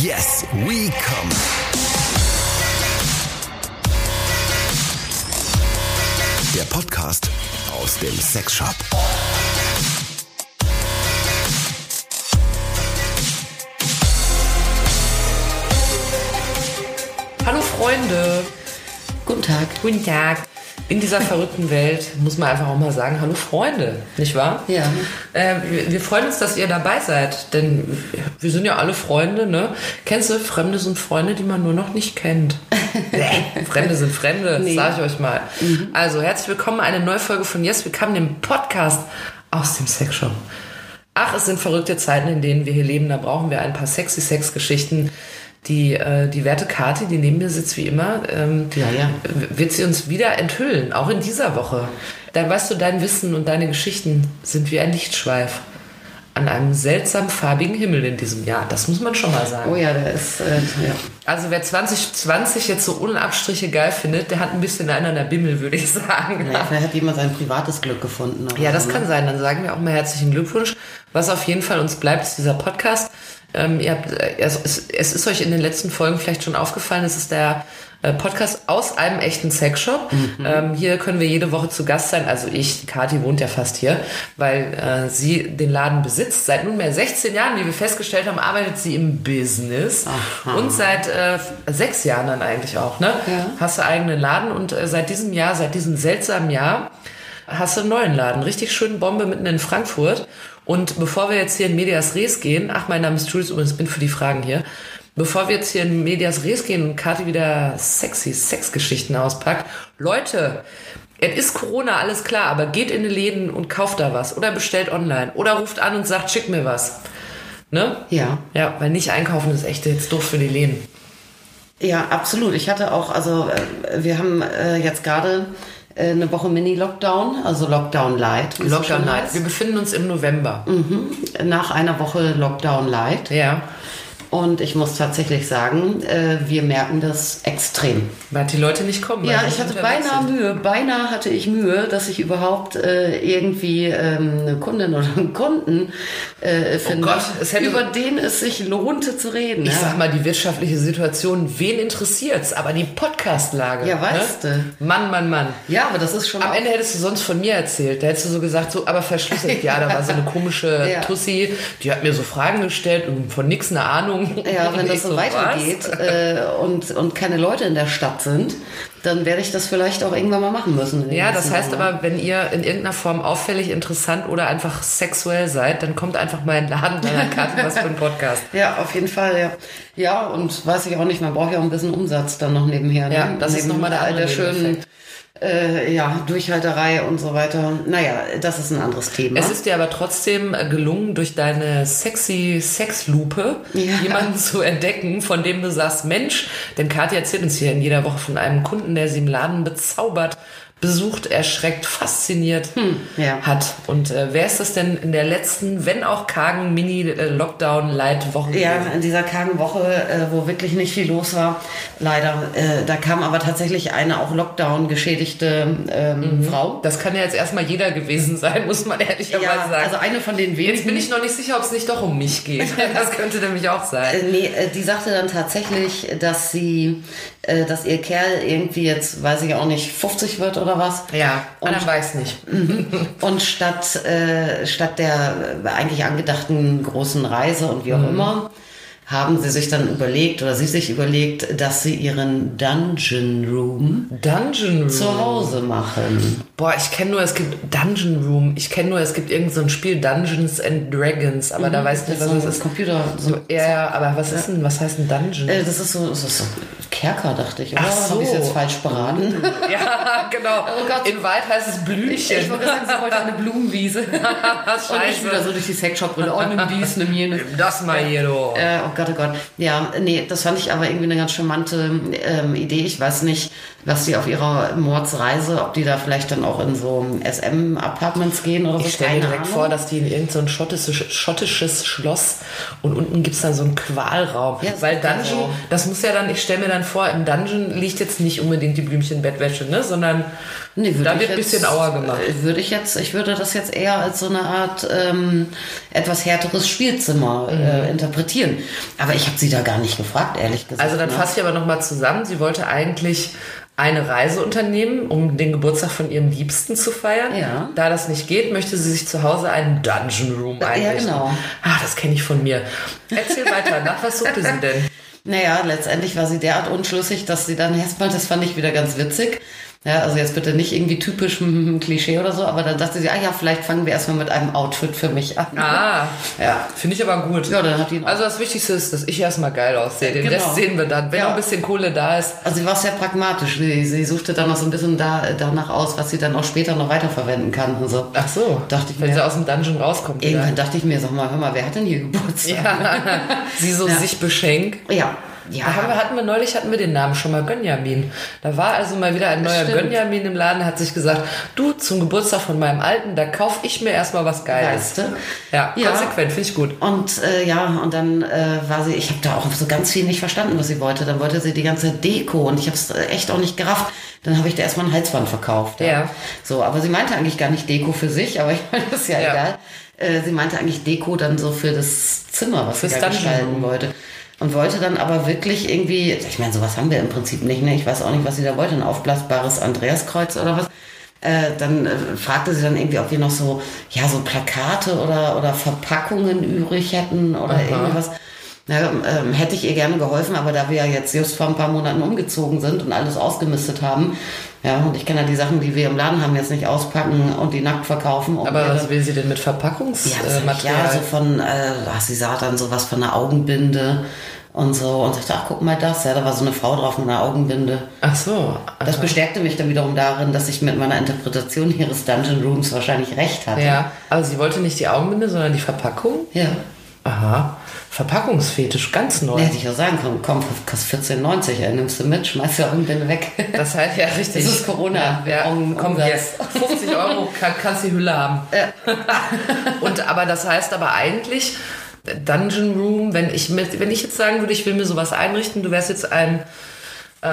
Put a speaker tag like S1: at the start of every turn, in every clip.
S1: Yes, we come. Der Podcast aus dem Sexshop.
S2: Hallo Freunde.
S3: Guten Tag.
S2: Guten Tag. In dieser verrückten Welt muss man einfach auch mal sagen, hallo Freunde, nicht wahr?
S3: Ja.
S2: Äh, wir, wir freuen uns, dass ihr dabei seid, denn wir sind ja alle Freunde, ne? Kennst du, Fremde sind Freunde, die man nur noch nicht kennt. nee, Fremde sind Fremde,
S3: Nee.
S2: sag ich euch mal. Also, herzlich willkommen, eine neue Folge von Yes, wir kamen dem Podcast aus dem Sexshop. Ach, es sind verrückte Zeiten, in denen wir hier leben. Da brauchen wir ein paar sexy Sex-Geschichten. Die, äh, die werte Kati, die neben mir sitzt wie immer, ähm,
S3: Ja, ja.
S2: wird sie uns wieder enthüllen, auch in dieser Woche. Da weißt du, dein Wissen und deine Geschichten sind wie ein Lichtschweif an einem seltsam farbigen Himmel in diesem Jahr. Das muss man schon mal sagen.
S3: Oh ja, der ist, äh, ja.
S2: Also wer 2020 jetzt so ohne Abstriche geil findet, der hat ein bisschen einen an der Bimmel, würde ich sagen.
S3: Naja, vielleicht hat jemand sein privates Glück gefunden.
S2: Ja, das
S3: so, ne?
S2: kann sein. Dann sagen wir auch mal herzlichen Glückwunsch. Was auf jeden Fall uns bleibt, ist dieser Podcast. Ähm, ihr habt, äh, es, es, ist euch in den letzten Folgen vielleicht schon aufgefallen, es ist der äh, Podcast aus einem echten Sexshop. Ähm, hier können wir jede Woche zu Gast sein. Also ich, die Kathi wohnt ja fast hier, weil äh, sie den Laden besitzt. Seit nunmehr 16 Jahren, wie wir festgestellt haben, arbeitet sie im Business.
S3: Aha.
S2: Und seit äh, sechs Jahren dann eigentlich auch. Ne?
S3: Ja.
S2: Hast du eigenen Laden und äh, seit diesem Jahr, seit diesem seltsamen Jahr, hast du einen neuen Laden. Richtig schöne Bombe mitten in Frankfurt. Und bevor wir jetzt hier in Medias Res gehen, ach, mein Name ist Jules, übrigens bin für die Fragen hier. Bevor wir jetzt hier in Medias Res gehen und Kathi wieder sexy Sexgeschichten auspackt, Leute, es ist Corona, alles klar, aber geht in die Läden und kauft da was oder bestellt online oder ruft an und sagt, schick mir was. Ne?
S3: Ja.
S2: Ja, weil nicht einkaufen ist echt jetzt doof für die Läden.
S3: Ja, absolut. Ich hatte auch, also äh, wir haben äh, jetzt gerade eine Woche Mini-Lockdown, also Lockdown Light.
S2: Lockdown
S3: heißt.
S2: Wir befinden uns im November.
S3: Nach einer Woche Lockdown Light.
S2: Ja.
S3: Und ich muss tatsächlich sagen, äh, wir merken das extrem.
S2: Weil die Leute nicht kommen.
S3: Ja, ich hatte beinahe. Mühe, beinahe hatte ich Mühe, dass ich überhaupt äh, irgendwie ähm, eine Kundin oder einen Kunden äh, finde,
S2: Gott, es hätte-
S3: über den es sich lohnte zu reden.
S2: Ich
S3: ja.
S2: sag mal, die wirtschaftliche Situation, wen interessiert's? Aber die Podcastlage.
S3: Ja, weißt
S2: ne? Mann, Mann, Mann.
S3: ja, aber das ist schon
S2: Am Ende hättest du sonst von mir erzählt. Da hättest du so gesagt, so, aber verschlüsselt. Ja, da war so eine komische
S3: Ja.
S2: Tussi, die hat mir so Fragen gestellt und von nix eine Ahnung.
S3: Ja, wenn das
S2: ich
S3: so weitergeht äh, und, und keine Leute in der Stadt sind, dann werde ich das vielleicht auch irgendwann mal machen müssen.
S2: Ja, das heißt
S3: Jahren.
S2: aber, wenn ihr in irgendeiner Form auffällig, interessant oder einfach sexuell seid, dann kommt einfach mal in den Laden deiner Karte was für ein Podcast.
S3: Ja, auf jeden Fall, ja. Ja, und weiß ich auch nicht, man braucht ja auch ein bisschen Umsatz dann noch nebenher. Ne?
S2: Ja, das ist
S3: Neben
S2: noch mal der
S3: all der schönen
S2: Nebeneffekt.
S3: Äh, ja, Durchhalterei und so weiter. Naja, das ist ein anderes Thema.
S2: Es ist dir aber trotzdem äh, gelungen, durch deine sexy Sexlupe
S3: Ja.
S2: jemanden zu entdecken, von dem du sagst, Mensch, denn Kathi erzählt uns hier in jeder Woche von einem Kunden, der sie im Laden bezaubert, besucht, erschreckt, fasziniert
S3: ja.
S2: hat. Und äh, wer ist das denn in der letzten, wenn auch kargen Mini-Lockdown-Light-Woche
S3: Ja, in dieser kargen Woche, äh, wo wirklich nicht viel los war, leider. Äh, da kam aber tatsächlich eine auch Lockdown geschädigte ähm,
S2: Mhm.
S3: Frau.
S2: Das kann ja jetzt erstmal jeder gewesen sein, muss man ehrlicherweise
S3: Ja,
S2: sagen.
S3: also eine von den wenigen.
S2: Jetzt bin ich noch nicht sicher, ob es nicht doch um mich geht. Das könnte nämlich auch sein.
S3: Äh, nee, äh, die sagte dann tatsächlich, dass sie, äh, dass ihr Kerl irgendwie jetzt, weiß ich auch nicht, 50 wird oder was.
S2: Ja,
S3: Und-
S2: Anna weiß nicht.
S3: Und statt, äh, statt der äh, eigentlich angedachten großen Reise und
S2: Mhm.
S3: wie auch immer, haben sie sich dann überlegt oder sie sich überlegt, dass sie ihren Dungeon Room
S2: Dungeon Room.
S3: zu Hause machen.
S2: Boah, ich kenne nur, es gibt Dungeon Room. Ich kenne nur, es gibt irgend so ein Spiel Dungeons and Dragons, aber da weiß ich nicht, was
S3: so
S2: das ist.
S3: Computer. So,
S2: Ja, ja, aber was ist denn, was heißt ein Dungeon?
S3: äh, das ist so, das ist so Kerker, dachte ich. Oder?
S2: Ach so.
S3: Habe ich jetzt falsch beraten?
S2: ja, genau.
S3: Oh Gott.
S2: In Wald heißt es Blümchen.
S3: Ich wollte sagen, sie wollte eine Blumenwiese. Und ich wieder so durch die Sexshop-Brille. Oh, nimm dies, nimm jenes.
S2: Das mal hier, du.
S3: Äh, oh Gott, oh Gott. Ja, nee, das fand ich aber irgendwie eine ganz charmante ähm, Idee. Ich weiß nicht, was die auf ihrer Mordsreise, ob die da vielleicht dann auch in so SM-Apartments gehen oder so.
S2: Ich stelle mir direkt
S3: Ahnung.
S2: vor, dass die in irgendein so schottisches, schottisches Schloss und unten gibt's dann so einen Qualraum.
S3: Ja,
S2: Weil Dungeon,
S3: so.
S2: das muss ja dann, ich stelle mir dann vor, im Dungeon liegt jetzt nicht unbedingt die Blümchenbettwäsche, ne? Sondern
S3: Nee, würde
S2: da
S3: ich
S2: wird ein bisschen Auer gemacht.
S3: äh, Würde ich jetzt, ich würde das jetzt eher als so eine Art ähm, etwas härteres Spielzimmer äh, interpretieren. Aber ich habe sie da gar nicht gefragt, ehrlich gesagt.
S2: Also dann
S3: ne?
S2: fasse ich aber nochmal zusammen. Sie wollte eigentlich eine Reise unternehmen, um den Geburtstag von ihrem Liebsten zu feiern.
S3: Ja.
S2: Da das nicht geht, möchte sie sich zu Hause einen Dungeon Room
S3: Ja,
S2: einrichten.
S3: genau.
S2: Ah, das kenne ich von mir. Erzähl weiter. Nach was suchte sie denn?
S3: Naja, letztendlich war sie derart unschlüssig, dass sie dann erstmal, das fand ich wieder ganz witzig. Ja, also jetzt bitte nicht irgendwie typisch hm, Klischee oder so, aber dann dachte sie, ah ja, vielleicht fangen wir erstmal mit einem Outfit für mich an.
S2: Ah,
S3: Ja.
S2: finde ich aber gut.
S3: Ja, dann hat die
S2: Also das Wichtigste ist, dass ich erstmal geil aussehe. Den
S3: Genau.
S2: Rest sehen wir dann. Wenn
S3: Ja.
S2: noch ein bisschen Kohle da ist.
S3: Also sie war sehr pragmatisch. Sie, sie suchte dann noch so ein bisschen da, danach aus, was sie dann auch später noch weiterverwenden kann und so.
S2: Ach so,
S3: Dachte ich
S2: wenn
S3: mir.
S2: sie aus dem Dungeon rauskommt. Wieder.
S3: Irgendwann dachte ich mir, sag mal, hör mal, wer hat denn hier Geburtstag?
S2: Ja, sie so
S3: Ja.
S2: sich beschenkt.
S3: Ja. Ja.
S2: Da haben wir, hatten wir neulich hatten wir den Namen schon mal Gönjamin. Da war also mal wieder ein neuer
S3: Stimmt.
S2: Gönjamin im Laden, hat sich gesagt, du zum Geburtstag von meinem Alten, da kauf ich mir erstmal was Geiles.
S3: Weißt du?
S2: Ja,
S3: Ja.
S2: konsequent, finde ich gut.
S3: Und äh, ja, und dann äh, war sie, ich habe da auch so ganz viel nicht verstanden, was sie wollte. Dann wollte sie die ganze Deko und ich habe es echt auch nicht gerafft. Dann habe ich da erstmal ein Halsband verkauft.
S2: Ja.
S3: So, aber sie meinte eigentlich gar nicht Deko für sich, aber ich meine, das ist ja,
S2: Ja.
S3: egal. Äh, sie meinte eigentlich Deko dann so für das Zimmer, was
S2: Fürs
S3: sie da gestalten wollte. Und wollte dann aber wirklich irgendwie, ich meine, sowas haben wir im Prinzip nicht, ne? Ich weiß auch nicht, was sie da wollte, ein aufblasbares Andreaskreuz oder was. Äh, dann äh, fragte sie dann irgendwie, ob wir noch so, ja, so Plakate oder, oder Verpackungen übrig hätten oder irgendwas. Ja, ähm, hätte ich ihr gerne geholfen, aber da wir ja jetzt just vor ein paar Monaten umgezogen sind und alles ausgemistet haben, ja, und ich kann ja die Sachen, die wir im Laden haben, jetzt nicht auspacken und die nackt verkaufen.
S2: Aber was will sie denn mit
S3: ja,
S2: Verpackungsmaterial?
S3: ich, ja, so von, äh, ach, sie sah dann sowas von einer Augenbinde und so und sagte, ach, guck mal das, ja, da war so eine Frau drauf mit einer Augenbinde.
S2: Ach so.
S3: Das bestärkte mich dann wiederum darin, dass ich mit meiner Interpretation ihres Dungeon Rooms wahrscheinlich recht hatte.
S2: Ja, aber sie wollte nicht die Augenbinde, sondern die Verpackung.
S3: Ja.
S2: Aha. Verpackungsfetisch, ganz neu.
S3: Ja, hätte ich auch sagen können, komm, kostet 14,90, ey, nimmst du mit, schmeißt die Augenbinde weg.
S2: Das heißt ja richtig.
S3: Das ist Corona.
S2: Ja,
S3: Augen-
S2: komm jetzt. 50 Euro kann, kannst die Hülle haben. Und aber das heißt aber eigentlich Dungeon Room, wenn ich mit, wenn ich jetzt sagen würde, ich will mir sowas einrichten, du wärst jetzt ein äh,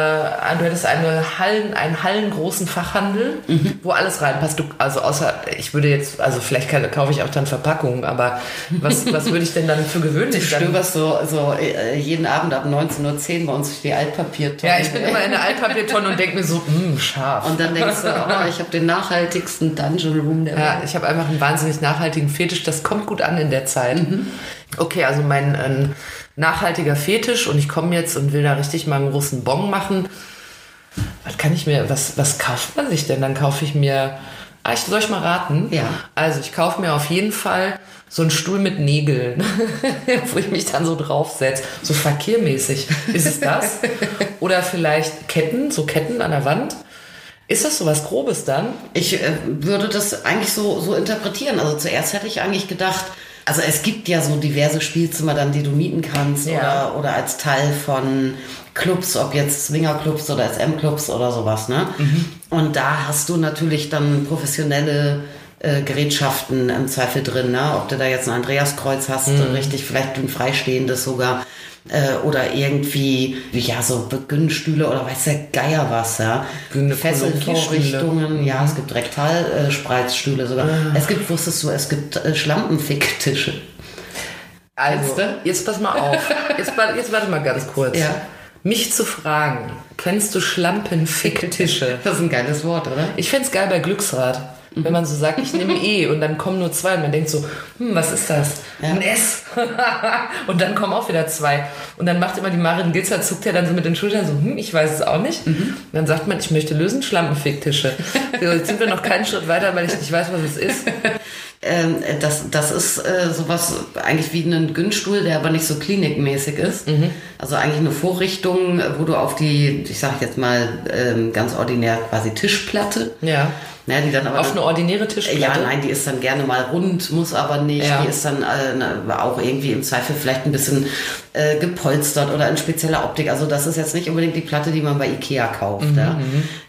S2: du hättest eine Hallen, einen hallengroßen Fachhandel,
S3: Mhm.
S2: wo alles reinpasst. Du, also außer, ich würde jetzt, also vielleicht kann, kaufe ich auch dann Verpackungen, aber was, was würde ich denn dann für
S3: Du
S2: gewöhnlich dann?
S3: stöberst so, so äh, jeden Abend ab 19.10 Uhr bei uns die Altpapiertonne.
S2: Ja, ich bin immer in der Altpapiertonne und denke mir so, mh, scharf.
S3: Und dann denkst du, oh, ich habe den nachhaltigsten Dungeon Room der
S2: Ja,
S3: Welt.
S2: ich habe einfach einen wahnsinnig nachhaltigen Fetisch. Das kommt gut an in der Zeit.
S3: Mhm.
S2: Okay, also mein ähm, nachhaltiger Fetisch und ich komme jetzt und will da richtig mal einen großen Bon machen. Was kann ich mir, was, was kauft man sich denn? Dann kaufe ich mir, ah, ich soll ich mal raten?
S3: Ja.
S2: Also ich kaufe mir auf jeden Fall so einen Stuhl mit Nägeln, wo ich mich dann so draufsetze. So verkehrmäßig. Ist es das? Oder vielleicht Ketten, so Ketten an der Wand. Ist das so was Grobes dann?
S3: Ich äh, würde das eigentlich so, so interpretieren. Also zuerst hätte ich eigentlich gedacht, also es gibt ja so diverse Spielzimmer dann, die du mieten kannst
S2: Ja.
S3: oder, oder als Teil von Clubs, ob jetzt Swingerclubs oder SM-Clubs oder sowas, ne? Und da hast du natürlich dann professionelle äh, Gerätschaften im Zweifel drin, ne? Ob du da jetzt ein Andreaskreuz hast, richtig, vielleicht ein freistehendes sogar. Äh, oder irgendwie, ja, so Begünnstühle oder weiß der Geier was, ja. Fesselvorrichtungen, ja, es gibt Rektalspreizstühle sogar. Es gibt, wusstest du, es gibt äh, Schlampenficktische.
S2: Also, jetzt pass mal auf. Jetzt, jetzt warte mal ganz kurz.
S3: Ja.
S2: Mich zu fragen, kennst du Schlampenficktische?
S3: Das ist ein geiles Wort, oder?
S2: Ich fänd's geil bei Glücksrad. Wenn man so sagt, ich nehme E und dann kommen nur zwei und man denkt so, hm, was ist das?
S3: Ja.
S2: Ein S. und dann kommen auch wieder zwei. Und dann macht immer die Marin Gilzer, zuckt ja dann so mit den Schultern so, hm, ich weiß es auch nicht. Und dann sagt man, ich möchte lösen Schlampenficktische. so, jetzt sind wir noch keinen Schritt weiter, weil ich nicht weiß, was es ist.
S3: Ähm, das, das ist äh, sowas eigentlich wie ein Günststuhl, der aber nicht so klinikmäßig ist. Also eigentlich eine Vorrichtung, wo du auf die, ich sag jetzt mal ähm, ganz ordinär quasi Tischplatte.
S2: Ja.
S3: Ja, die dann aber
S2: Auf eine ordinäre Tischplatte?
S3: Ja, nein, die ist dann gerne mal rund, muss aber nicht.
S2: Ja.
S3: Die ist dann äh, auch irgendwie im Zweifel vielleicht ein bisschen äh, gepolstert oder in spezieller Optik. Also das ist jetzt nicht unbedingt die Platte, die man bei Ikea kauft.
S2: Mhm,
S3: ja.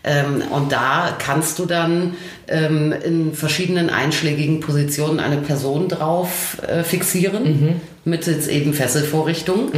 S3: ähm, und da kannst du dann ähm, in verschiedenen einschlägigen Positionen eine Person drauf äh, fixieren,
S2: Mhm.
S3: mittels eben Fesselvorrichtung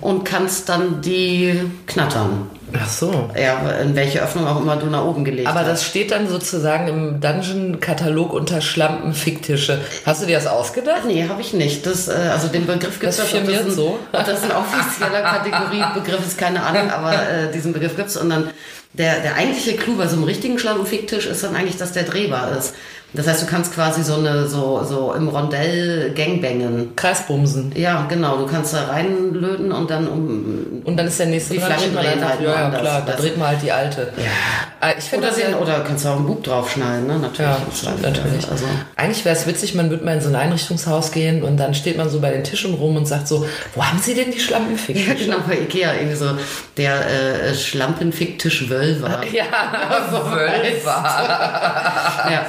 S3: und kannst dann die knattern.
S2: Ach so.
S3: Ja, in welche Öffnung auch immer du nach oben gelegt
S2: Aber
S3: hast.
S2: das steht dann sozusagen im Dungeon-Katalog unter Schlampenficktische. Hast du dir das ausgedacht?
S3: Nee, habe ich nicht. Das, äh, also den Begriff gibt es.
S2: Das firmiert
S3: ein,
S2: so.
S3: Ob das ein offizieller Kategoriebegriff ist, keine Ahnung, aber äh, diesen Begriff gibt's Und dann der, der eigentliche Clou bei so einem richtigen Schlampenficktisch ist dann eigentlich, dass der drehbar ist. Das heißt, du kannst quasi so eine so, so im Rondell Gangbangen.
S2: Kreisbumsen.
S3: Ja, genau. Du kannst da reinlöten und dann um
S2: Und dann ist der nächste
S3: Die
S2: dran,
S3: Flaschen
S2: dreht einfach-
S3: halt
S2: Ja,
S3: woanders.
S2: klar. Da dreht man halt die alte. Ja. Ich finde
S3: oder,
S2: das ja,
S3: den, oder kannst du auch einen Bub draufschneiden, ne? Natürlich.
S2: Ja, stimmt natürlich.
S3: Also,
S2: Eigentlich wäre es witzig, man würde mal in so ein Einrichtungshaus gehen und dann steht man so bei den Tischen rum und sagt so, wo haben Sie denn die Schlampenfick?
S3: ja, genau, bei Ikea irgendwie so der äh, Schlampenficktisch Wölver.
S2: Ja, Wölfer.
S3: ja.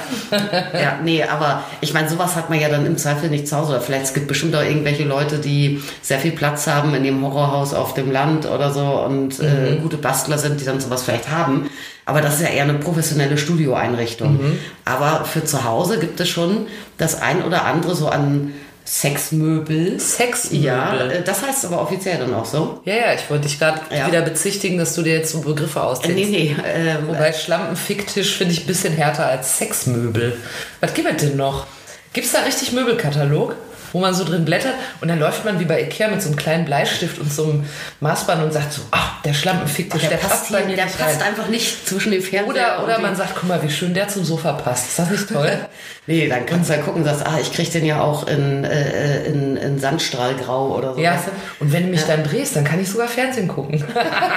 S3: Ja, nee, aber ich meine, sowas hat man ja dann im Zweifel nicht zu Hause. Oder vielleicht es gibt bestimmt auch irgendwelche Leute, die sehr viel Platz haben in dem Horrorhaus auf dem Land oder so und äh, gute Bastler sind, die dann sowas vielleicht haben. Aber das ist ja eher eine professionelle Studioeinrichtung. Aber für zu Hause gibt es schon das ein oder andere so an Sexmöbel.
S2: Sexmöbel.
S3: Ja, äh, das heißt aber offiziell dann auch so.
S2: Ja, ja, ich wollte dich gerade
S3: Ja.
S2: wieder bezichtigen, dass du dir jetzt so Begriffe
S3: Äh,
S2: ausdenkst.
S3: nee, nee. Ähm,
S2: Wobei Schlampenficktisch finde ich ein bisschen härter als Sexmöbel. Was gibt es denn noch? Gibt es da richtig Möbelkatalog, wo man so drin blättert und dann läuft man wie bei Ikea mit so einem kleinen Bleistift und so einem Maßband und sagt so, ach, der Schlampenficktisch, der,
S3: der,
S2: passt
S3: hier, der
S2: nicht
S3: passt
S2: rein.
S3: einfach nicht zwischen den Fernseher
S2: Oder, oder man sagt, guck mal, wie schön der zum Sofa passt. Ist das nicht toll?
S3: Nee, dann kannst du ja gucken, sagst, ah, ich krieg den ja auch in, äh, in, in Sandstrahlgrau oder so.
S2: ja.
S3: weißt du?
S2: Und wenn du mich dann drehst, dann kann ich sogar Fernsehen gucken.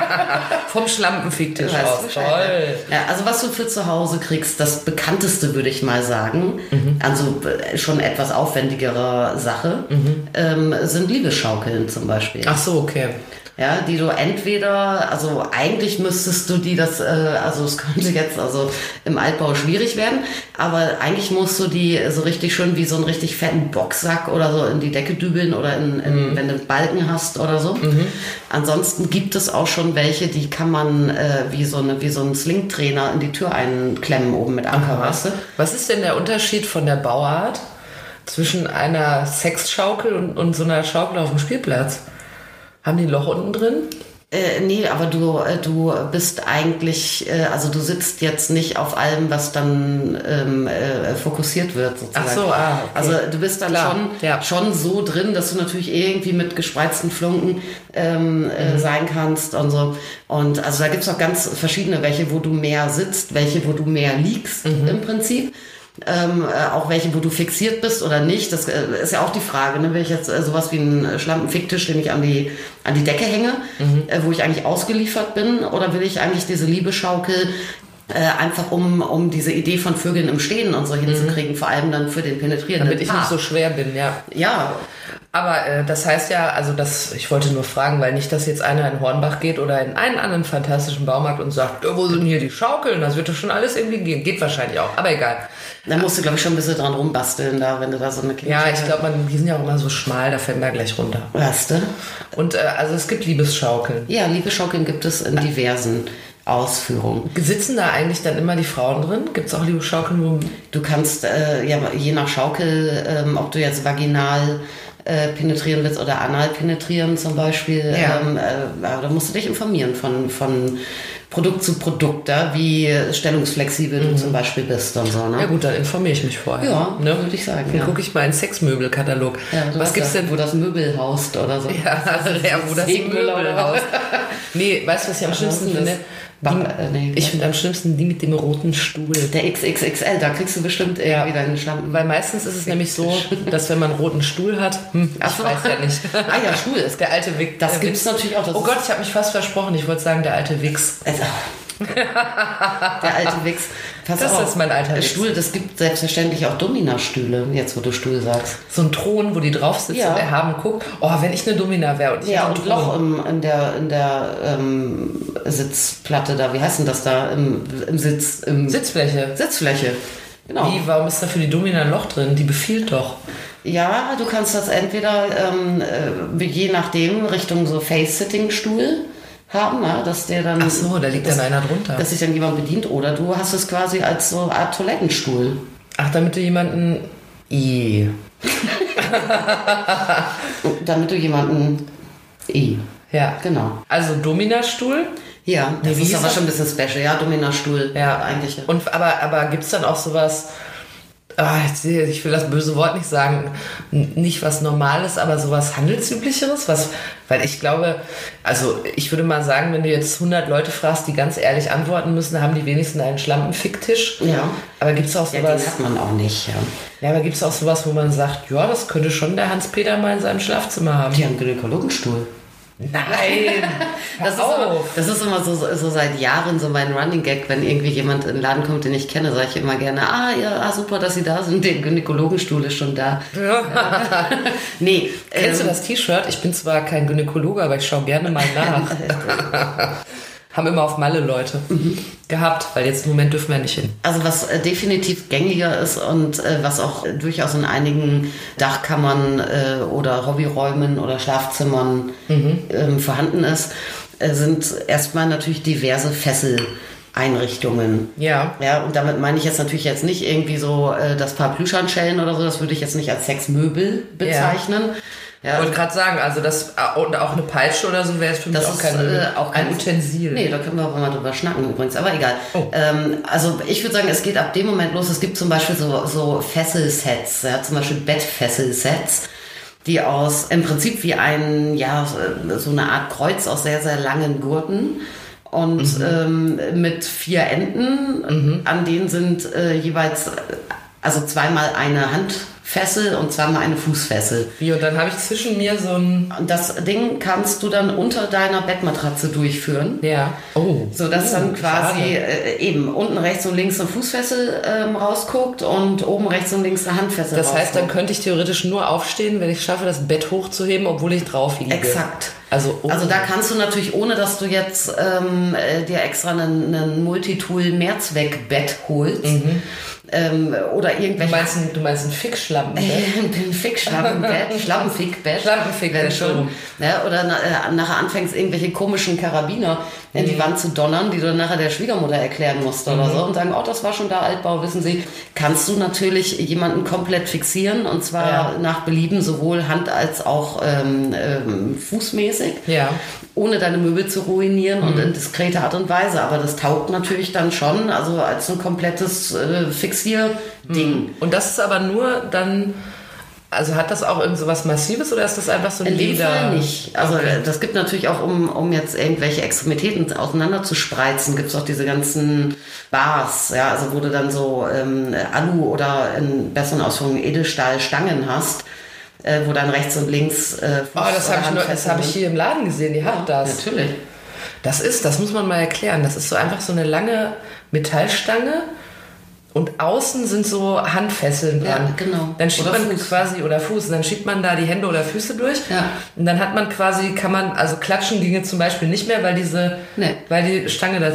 S2: Vom Schlampenficktisch aus. Toll.
S3: ne? Ja, also was du für zu Hause kriegst, das bekannteste würde ich mal sagen, also äh, schon etwas aufwendigere Sache, ähm, sind Liebesschaukeln zum Beispiel.
S2: Ach so, okay.
S3: Ja, die du entweder, also eigentlich müsstest du die das, äh, also es könnte jetzt also im Altbau schwierig werden, aber eigentlich musst du die so richtig schön wie so einen richtig fetten Boxsack oder so in die Decke dübeln oder in, in, wenn du einen Balken hast oder so. Ansonsten gibt es auch schon welche, die kann man äh, wie so eine wie so ein Slingtrainer in die Tür einklemmen oben mit Anker, weißt du?
S2: Was ist denn der Unterschied von der Bauart zwischen einer Sexschaukel und, und so einer Schaukel auf dem Spielplatz? Haben die ein Loch unten drin?
S3: Äh, nee, aber du, äh, du bist eigentlich, äh, also du sitzt jetzt nicht auf allem, was dann ähm, äh, fokussiert wird sozusagen.
S2: Ach so, ah, okay.
S3: Also du bist dann
S2: Klar,
S3: schon,
S2: ja.
S3: schon so drin, dass du natürlich irgendwie mit gespreizten Flunken ähm, äh,
S2: Mhm.
S3: sein kannst und so. Und also da gibt's auch ganz verschiedene, welche, wo du mehr sitzt, welche, wo du mehr liegst
S2: Mhm.
S3: im Prinzip. Ähm, äh, auch welche, wo du fixiert bist oder nicht, das äh, ist ja auch die Frage. Ne? Will ich jetzt äh, sowas wie einen äh, Schlampenficktisch, den ich an die, an die Decke hänge, äh, wo ich eigentlich ausgeliefert bin, oder will ich eigentlich diese Liebeschaukel äh, einfach um, um diese Idee von Vögeln im Stehen und so hinzukriegen, vor allem dann für den penetrierenden
S2: Damit ich
S3: Part.
S2: nicht so schwer bin, ja.
S3: Ja,
S2: Aber äh, das heißt ja, also das, ich wollte nur fragen, weil nicht, dass jetzt einer in Hornbach geht oder in einen anderen fantastischen Baumarkt und sagt, wo sind hier die Schaukeln? Das wird doch schon alles irgendwie gehen. Geht wahrscheinlich auch, aber egal.
S3: da musst du, glaube ich, schon ein bisschen dran rumbasteln, da, wenn du da so eine
S2: Ja, ich glaube, die sind ja auch immer so schmal, da fällt man gleich runter.
S3: Weißt du?
S2: Und äh, also es gibt Liebesschaukeln.
S3: Ja, Liebeschaukeln gibt es in diversen Ausführungen.
S2: Sitzen da eigentlich dann immer die Frauen drin? Gibt es auch Liebesschaukeln, wo
S3: Du kannst, äh, ja, je nach Schaukel, ähm, ob du jetzt vaginal äh, penetrieren willst oder anal penetrieren zum Beispiel,
S2: Ja.
S3: ähm, äh, da musst du dich informieren von, von Produkt zu Produkt, da, wie stellungsflexibel du zum Beispiel bist und so.
S2: Ja
S3: Ne?
S2: gut, dann informiere ich mich vorher.
S3: Ja,
S2: ne?
S3: würde ich sagen,
S2: Dann
S3: ja.
S2: gucke ich mal in den Sexmöbelkatalog.
S3: Ja,
S2: Was gibt's
S3: ja,
S2: denn?
S3: wo das Möbel haust oder so.
S2: Ja, ja, wo das
S3: oder
S2: Möbelhaus. Nee, weißt du, was ich am schlimmsten finde?
S3: Ba-
S2: Die,
S3: äh, nee,
S2: ich finde am schlimmsten die mit dem roten Stuhl.
S3: Der XXXL, da kriegst du bestimmt irgendwie deinen Schlampen.
S2: Weil meistens ist es nämlich so, dass wenn man einen roten Stuhl hat, hm, ich
S3: so.
S2: weiß ja nicht.
S3: Ah ja, Stuhl ist
S2: Der alte Wichs.
S3: Das
S2: der
S3: gibt's
S2: Wichs.
S3: natürlich auch.
S2: Oh Gott, ich habe mich fast versprochen. Ich wollte sagen, der alte Wichs.
S3: Also, Der alte Wichs. Pass
S2: Das
S3: auf,
S2: ist mein alter Wichs.
S3: Stuhl, das gibt selbstverständlich auch Domina-Stühle, jetzt wo du Stuhl sagst.
S2: So ein Thron, wo die drauf sitzen
S3: Ja.
S2: und erhaben guckt. Oh, wenn ich eine Domina wäre und ich
S3: Ja, und
S2: einen
S3: Loch im, in der, in der ähm, Sitzplatte da, wie heißt denn das da? Im, im Sitz, im
S2: Sitzfläche.
S3: Sitzfläche. Genau.
S2: Wie, warum ist da für die Domina ein Loch drin? Die befiehlt doch.
S3: Ja, du kannst das entweder ähm, äh, je nachdem Richtung so Face-Sitting-Stuhl haben, ne? dass der dann.
S2: Ach so, da liegt
S3: dass,
S2: dann einer drunter.
S3: Dass sich dann jemand bedient oder du hast es quasi als so eine Art Toilettenstuhl.
S2: Ach, damit du jemanden. I.
S3: Damit du jemanden. I.
S2: Ja.
S3: Genau.
S2: Also Dominastuhl.
S3: Ja, das
S2: wie
S3: ist aber schon ein bisschen special. Ja, Dominastuhl.
S2: Ja,
S3: eigentlich. ja.
S2: Und aber, aber gibt es dann auch sowas, ich ich will das böse Wort nicht sagen, nicht was Normales, aber sowas Handelsüblicheres? Was, weil ich glaube, also ich würde mal sagen, wenn du jetzt 100 Leute fragst, die ganz ehrlich antworten müssen, haben die wenigsten einen Schlampenficktisch.
S3: Ja.
S2: Aber gibt es auch
S3: Ja,
S2: sowas,
S3: den hat man auch nicht. Ja.
S2: ja, aber gibt es auch sowas, wo man sagt, ja, das könnte schon der Hans-Peter mal in seinem Schlafzimmer haben?
S3: Die haben einen Gynäkologenstuhl.
S2: Nein!
S3: Das ist, immer, das ist immer so, so seit Jahren so mein Running Gag, wenn irgendwie jemand in den Laden kommt, den ich kenne, sage ich immer gerne, ah ja, ah, super, dass Sie da sind, der Gynäkologenstuhl ist schon da. nee.
S2: Kennst
S3: ähm,
S2: du das T-Shirt? Ich bin zwar kein Gynäkologe, aber ich schaue gerne mal nach. Haben immer auf Malle Leute gehabt, weil jetzt im Moment dürfen wir nicht hin.
S3: Also was äh, definitiv gängiger ist und äh, was auch äh, durchaus in einigen Dachkammern äh, oder Hobbyräumen oder Schlafzimmern ähm, vorhanden ist, äh, sind erstmal natürlich diverse Fesseleinrichtungen.
S2: Ja.
S3: Ja, und damit meine ich jetzt natürlich jetzt nicht irgendwie so äh, das paar Plüschhandschellen oder so, das würde ich jetzt nicht als Sexmöbel bezeichnen. Ja.
S2: Ich wollte gerade sagen, also das und auch eine Peitsche oder so wäre es für mich
S3: Das
S2: auch
S3: ist
S2: kein,
S3: äh, auch
S2: ein
S3: kein
S2: Utensil.
S3: Nee, da können wir auch mal drüber schnacken übrigens, aber egal.
S2: Oh.
S3: Ähm, also ich würde sagen, es geht ab dem Moment los, es gibt zum Beispiel so, so Fesselsets, ja, zum Beispiel Bettfesselsets, die aus im Prinzip wie ein, ja, so eine Art Kreuz aus sehr, sehr langen Gurten und ähm, mit vier Enden, an denen sind äh, jeweils äh, also zweimal eine Handfessel und zweimal eine Fußfessel.
S2: Wie, und dann habe ich zwischen mir so ein.
S3: Und das Ding kannst du dann unter deiner Bettmatratze durchführen.
S2: Ja. Oh.
S3: So dass
S2: Oh,
S3: dann quasi
S2: schade.
S3: äh, eben unten rechts und links eine Fußfessel ähm, rausguckt und oben rechts und links eine Handfessel
S2: Das heißt, dann
S3: rausguckt.
S2: könnte ich theoretisch nur aufstehen, wenn ich schaffe, das Bett hochzuheben, obwohl ich drauf liege.
S3: Exakt.
S2: Also, oh.
S3: Also da kannst du natürlich, ohne dass du jetzt ähm, äh, dir extra einen, einen Multitool-Mehrzweckbett holst ähm, oder
S2: du,
S3: irgendwelche
S2: meinst ein, du meinst ein Fixschlappen.
S3: ein Fick-Schlampenbett, Schlampenfickbett. Schon. Ja, oder na, äh, nachher anfängst, irgendwelche komischen Karabiner in
S2: Mhm.
S3: die Wand zu donnern, die du nachher der Schwiegermutter erklären musst oder
S2: Mhm.
S3: so und sagen, oh, das war schon der Altbau, wissen Sie. Kannst du natürlich jemanden komplett fixieren und zwar
S2: Ja.
S3: nach Belieben sowohl hand- als auch ähm, ähm, fußmäßig
S2: Ja.
S3: Ohne deine Möbel zu ruinieren
S2: Mhm.
S3: und in diskrete Art und Weise. Aber das taugt natürlich dann schon, also als ein komplettes äh, Fixierding.
S2: Und das ist aber nur dann. Also hat das auch irgend so was Massives oder ist das einfach so ein
S3: In dem
S2: Leder?
S3: Fall nicht. Also
S2: Okay.
S3: äh, das gibt natürlich auch, um, um jetzt irgendwelche Extremitäten auseinander zu spreizen, gibt es auch diese ganzen Bars, ja, also wo du dann so ähm, Alu oder in besseren Ausführungen Edelstahlstangen hast, äh, wo dann rechts und links äh,
S2: Oh, das habe ich, das hab ich hier im Laden gesehen. Die hat das.
S3: Natürlich.
S2: Das ist, das muss man mal erklären. Das ist so einfach so eine lange Metallstange und außen sind so Handfesseln
S3: Ja,
S2: dran.
S3: genau.
S2: Dann schiebt
S3: Oder
S2: man
S3: Fuß.
S2: quasi oder Fuß, und dann schiebt man da die Hände oder Füße durch.
S3: Ja.
S2: Und dann hat man quasi, kann man, also klatschen ginge zum Beispiel nicht mehr, weil diese,
S3: Nee.
S2: weil die Stange das,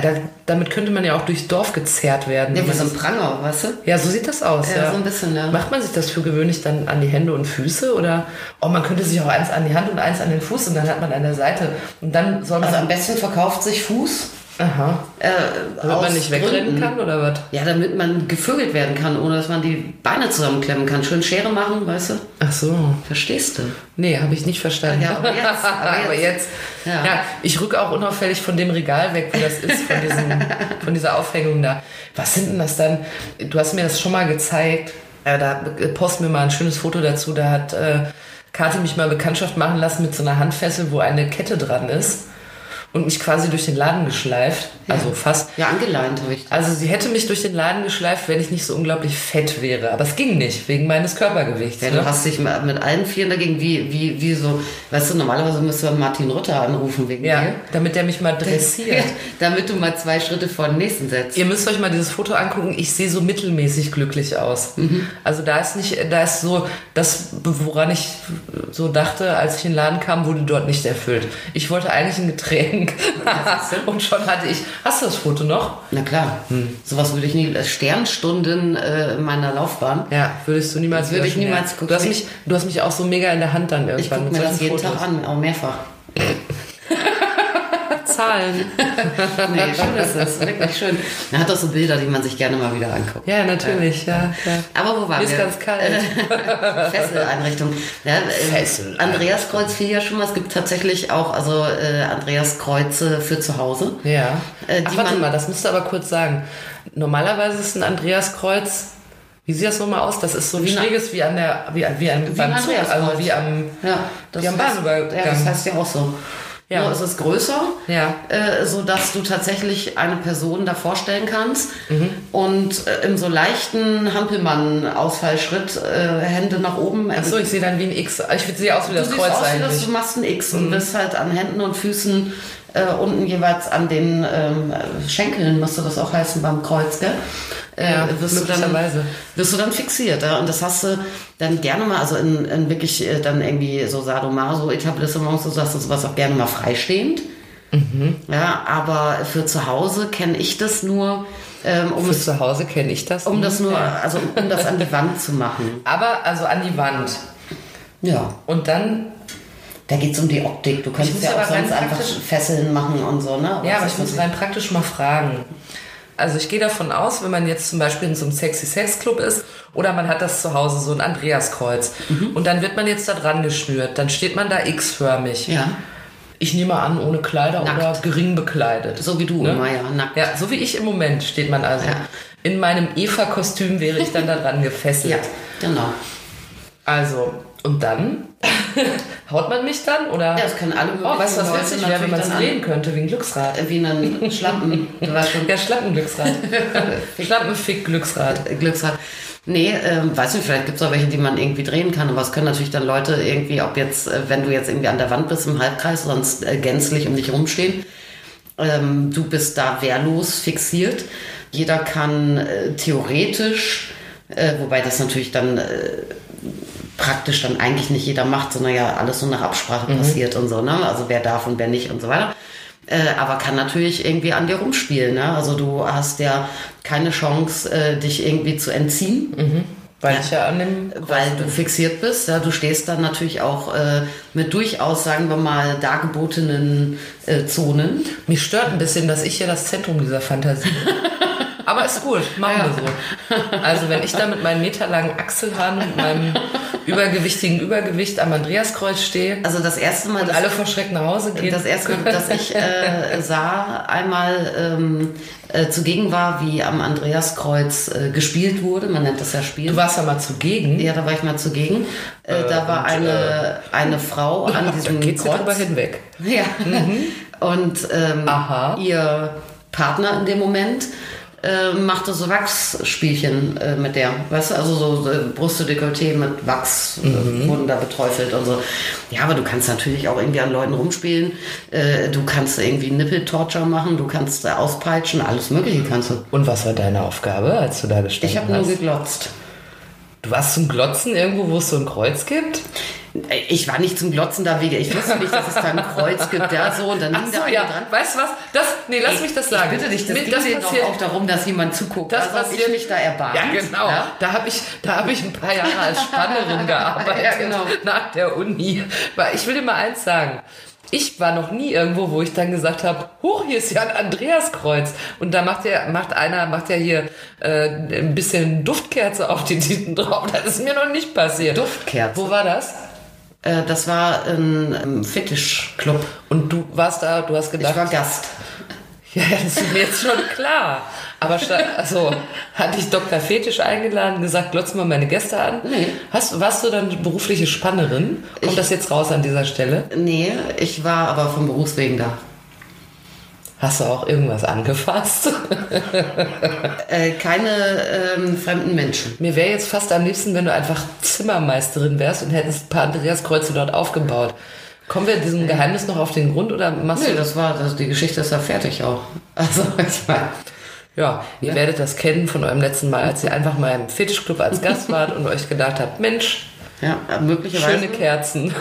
S2: da, damit könnte man ja auch durchs Dorf gezerrt werden.
S3: Ja, wie so ein Pranger, weißt du?
S2: ja, so sieht das aus.
S3: Ja,
S2: Ja,
S3: so ein bisschen, ja.
S2: Macht man sich das für gewöhnlich dann an die Hände und Füße oder oh, man könnte sich auch eins an die Hand und eins an den Fuß und dann hat man an der Seite und dann soll man
S3: Also am besten verkauft sich Fuß.
S2: Aha,
S3: Äh,
S2: damit man nicht wegrennen kann oder was?
S3: Ja, damit man gevögelt werden kann, ohne dass man die Beine zusammenklemmen kann. Schön Schere machen, weißt du?
S2: Ach so.
S3: Verstehst du?
S2: Nee, habe ich nicht verstanden.
S3: Ja, aber jetzt, aber jetzt. Ja.
S2: Ja. ich rücke auch unauffällig von dem Regal weg, wo das ist, von, diesem, von dieser Aufhängung da. Was sind denn das dann? Du hast mir das schon mal gezeigt. Äh, da post mir mal ein schönes Foto dazu. Da hat äh, Kathi mich mal Bekanntschaft machen lassen mit so einer Handfessel, wo eine Kette dran ist. Und mich quasi durch den Laden geschleift. Also fast.
S3: Ja, angeleint habe ich.
S2: Also sie hätte mich durch den Laden geschleift, wenn ich nicht so unglaublich fett wäre. Aber es ging nicht, wegen meines Körpergewichts.
S3: Ja,
S2: ne?
S3: du hast dich mit allen Vieren dagegen, wie, wie, wie so, weißt du, normalerweise müsste man Martin Rütter anrufen wegen
S2: ja,
S3: dir.
S2: damit der mich mal dressiert.
S3: Damit du mal zwei Schritte vor den nächsten setzt.
S2: Ihr müsst euch mal dieses Foto angucken. Ich sehe so mittelmäßig glücklich aus.
S3: Mhm.
S2: Also da ist nicht, da ist so das, woran ich so dachte, als ich in den Laden kam, wurde dort nicht erfüllt. Ich wollte eigentlich ein Getränk und schon hatte ich. Hast du das Foto noch?
S3: Na klar,
S2: Hm.
S3: sowas würde ich nie, Sternstunden äh, in meiner Laufbahn.
S2: Ja, würdest du niemals.
S3: Würde ich niemals gucken.
S2: Du hast mich, du hast mich auch so mega in der Hand dann
S3: Ich
S2: irgendwann
S3: gucke
S2: mit
S3: mir das jeden
S2: Fotos.
S3: Tag an, auch mehrfach.
S2: Zahlen.
S3: Nee, schön ist das, wirklich schön. Man hat doch so Bilder, die man sich gerne mal wieder anguckt.
S2: Ja, natürlich, ja. ja.
S3: Aber wo waren
S2: Mir ist
S3: wir?
S2: ganz kalt.
S3: Fesseleinrichtung. Ja, äh,
S2: Fesseleinrichtung.
S3: Andreas Kreuz fiel ja schon mal. Es gibt tatsächlich auch also äh, Andreas Kreuze für zu Hause.
S2: Ja.
S3: Äh, die
S2: Ach, warte mal, das musst du aber kurz sagen. Normalerweise ist ein Andreaskreuz. Wie sieht das nochmal aus? Das ist so ein
S3: Wie
S2: schräges wie an der, wie, wie an, beim
S3: ein
S2: Zug, also wie am,
S3: Ja,
S2: wie am Bahnübergang.
S3: ja, das heißt ja auch so.
S2: Ja.
S3: Nur ist es größer,
S2: Ja.
S3: äh, so dass du tatsächlich eine Person da vorstellen kannst
S2: Mhm.
S3: und äh, im so leichten Hampelmann-Ausfallschritt äh, Hände nach oben.
S2: Ach so, ich sehe dann wie ein X. Ich sehe aus wie
S3: du
S2: das
S3: siehst
S2: Kreuz
S3: aus, wie das,
S2: eigentlich. Mhm.
S3: du machst ein X und bist halt an Händen und Füßen äh, unten jeweils an den ähm, Schenkeln, müsste das auch heißen beim Kreuz, gell? Äh,
S2: Ja,
S3: wirst, du dann, wirst du dann fixiert. Ja? Und das hast du dann gerne mal, also in, in wirklich äh, dann irgendwie so Sadomaso-Etablissements, so hast du sowas auch gerne mal freistehend.
S2: Mhm.
S3: Ja, aber für zu Hause kenne ich das nur, ähm, um,
S2: Für
S3: es,
S2: zu Hause kenne ich das.
S3: um das nur, also um das an die Wand zu machen.
S2: Aber also an die Wand.
S3: Ja.
S2: Und dann,
S3: Da geht es um die Optik. Du könntest ja auch
S2: aber
S3: sonst einfach Fesseln machen und so, ne?
S2: ja, aber ich muss rein praktisch mal fragen. Also ich gehe davon aus, wenn man jetzt zum Beispiel in so einem Sexy Sex Club ist oder man hat das zu Hause, so ein Andreaskreuz
S3: Mhm.
S2: und dann wird man jetzt da dran geschnürt, dann steht man da X-förmig.
S3: Ja.
S2: Ich nehme an, ohne Kleider
S3: Nackt.
S2: oder gering bekleidet.
S3: So wie du
S2: Ne?
S3: ja, nackt.
S2: Ja, so wie ich im Moment steht man also.
S3: Ja.
S2: In meinem Eva-Kostüm wäre ich dann da dran gefesselt.
S3: Ja, genau.
S2: Also, und dann? Haut man mich dann? Oder?
S3: Ja, das können alle
S2: Oh, weißt du, was
S3: möglichen
S2: witzig wäre, wenn man es drehen könnte, wie ein Glücksrad.
S3: an. Wie einen Schlappen.
S2: Ja, Schlappenglücksrad. Schlappenfick-Glücksrad.
S3: Glücksrad. Nee, ähm, weiß nicht, vielleicht gibt es auch welche, die man irgendwie drehen kann, aber es können natürlich dann Leute irgendwie, ob jetzt, äh, wenn du jetzt irgendwie an der Wand bist im Halbkreis, sonst äh, gänzlich um dich rumstehen, ähm, du bist da wehrlos fixiert. Jeder kann äh, theoretisch, äh, wobei das natürlich dann äh, praktisch dann eigentlich nicht jeder macht, sondern ja alles so nach Absprache passiert und so, ne? Also wer darf und wer nicht und so weiter. Äh, aber kann natürlich irgendwie an dir rumspielen, ne? Also du hast ja keine Chance, äh, dich irgendwie zu entziehen,
S2: Weil ich ja an dem.
S3: weil du fixiert bist. Ja? Du stehst dann natürlich auch äh, mit durchaus, sagen wir mal, dargebotenen äh, Zonen.
S2: Mich stört ein bisschen, dass ich hier das Zentrum dieser Fantasie bin. Aber ist gut, machen wir so. Also wenn ich da mit meinen meterlangen Achselhaaren und meinem übergewichtigen Übergewicht am Andreaskreuz stehe
S3: Also das erste Mal,
S2: und
S3: dass
S2: alle verschreckt nach Hause gehen.
S3: Das erste, das ich äh, sah, einmal ähm, äh, zugegen war, wie am Andreaskreuz äh, gespielt wurde. Man nennt das ja Spiel.
S2: du warst ja mal zugegen.
S3: ja, da war ich mal zugegen. Äh, da war eine, eine Frau an
S2: da
S3: diesem
S2: geht's ja
S3: Kreuz.
S2: drüber hinweg.
S3: Ja. Und ähm, ihr Partner in dem Moment äh, machte so Wachsspielchen äh, mit der, weißt du, also so Brüste Dekolleté mit Wachs äh, wurden da beträufelt und so. Ja, aber du kannst natürlich auch irgendwie an Leuten rumspielen. Äh, du kannst irgendwie Nippeltorture machen, du kannst auspeitschen, alles Mögliche kannst du.
S2: Und was war deine Aufgabe, als du da gestanden
S3: Ich habe nur
S2: hast?
S3: geglotzt.
S2: Du warst zum Glotzen irgendwo, wo es so ein Kreuz gibt?
S3: Ich war nicht zum Glotzen da wegen, ich wusste nicht, dass es da ein Kreuz gibt, ja, so, und dann
S2: Ach
S3: hing
S2: so,
S3: da
S2: ja.
S3: dran.
S2: Weißt du was? Das, nee, lass mich das sagen.
S3: Ich bitte dich, das,
S2: Mir-
S3: ging denen doch
S2: passiert-
S3: auch darum, dass jemand zuguckt.
S2: Das
S3: also
S2: passiert-
S3: ich mich da erbarmt.
S2: Ja, genau.
S3: Ja?
S2: Da habe ich, da hab ich ein paar Jahre als Spannerin gearbeitet.
S3: Ja, genau.
S2: Nach der Uni. Weil ich will dir mal eins sagen. Ich war noch nie irgendwo, wo ich dann gesagt habe, huch, hier ist ja ein Andreaskreuz. Und da macht ja, macht einer, macht ja hier äh, ein bisschen Duftkerze auf die Titten drauf. Das ist mir noch nicht passiert.
S3: Duftkerze?
S2: Wo war das?
S3: Äh, das war ein, ein Fetischclub.
S2: Und du warst da, du hast gedacht,
S3: Ich war Gast.
S2: Ja, das ist mir jetzt schon klar. Aber also, hat dich Dr. Fetisch eingeladen und gesagt, glotz mal meine Gäste an?
S3: Nee.
S2: Hast, warst du dann berufliche Spannerin? Kommt das jetzt raus an dieser Stelle?
S3: Nee, ich war aber vom Berufswegen da.
S2: Hast du auch irgendwas angefasst?
S3: Äh, keine ähm, fremden Menschen.
S2: Mir wäre jetzt fast am liebsten, wenn du einfach Zimmermeisterin wärst und hättest ein paar Andreaskreuze dort aufgebaut. Kommen wir diesem Geheimnis noch auf den Grund oder machst
S3: Nee,
S2: du
S3: das war, das, die Geschichte ist ja fertig auch. Also, ich meine,
S2: Ja, ihr werdet das kennen von eurem letzten Mal, als ihr einfach mal im Fetischclub als Gast wart und euch gedacht habt, Mensch,
S3: ja, möglicherweise.
S2: schöne Kerzen.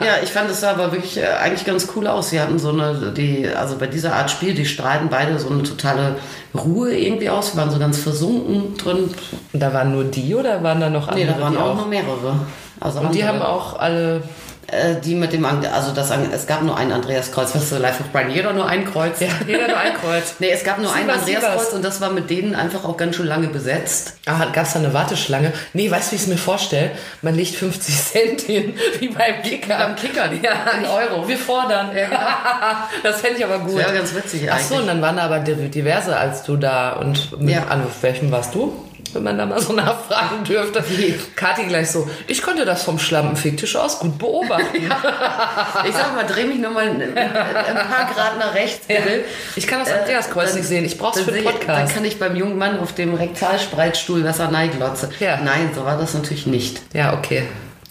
S3: Ja, ich fand es sah aber wirklich äh, eigentlich ganz cool aus. Sie hatten so eine, die, also bei dieser Art Spiel, die strahlen beide so eine totale Ruhe irgendwie aus. Sie waren so ganz versunken drin.
S2: Und da waren nur die oder waren da noch andere?
S3: Nee, da waren
S2: die
S3: auch noch mehrere. Also
S2: Und die haben auch alle.
S3: Äh, die mit dem, also das, es gab nur ein Andreaskreuz. Was ist so Life of Brian? Jeder nur ein Kreuz.
S2: Ja, jeder nur ein Kreuz.
S3: Nee, es gab nur ein
S2: Sievers.
S3: Andreaskreuz und das war mit denen einfach auch ganz schön lange besetzt.
S2: Ah, gab es da eine Warteschlange? Nee, weißt du, wie ich es mir vorstelle? Man legt 50 Cent hin, wie beim Kicker.
S3: beim Kicker,
S2: ja,
S3: in
S2: ich-
S3: Euro.
S2: Wir fordern. das fände ich aber gut.
S3: Ja, ganz witzig
S2: Ach so, und dann waren da aber di- diverse, als du da und mit,
S3: Ja.
S2: an welchem warst du? Wenn man da mal so nachfragen dürfte. Kathi gleich so, ich konnte das vom Schlampenficktisch aus gut beobachten.
S3: Ich sag mal, dreh mich nochmal ein, ein paar Grad nach rechts, bitte.
S2: Ich kann das Andreaskreuz
S3: Dann-
S2: nicht sehen, ich brauch's für den
S3: sehe- Dann
S2: Podcast.
S3: kann ich beim jungen Mann auf dem Rektalspreitstuhl Wasser glotze.
S2: Ja.
S3: Nein, so war das natürlich nicht.
S2: Ja, okay.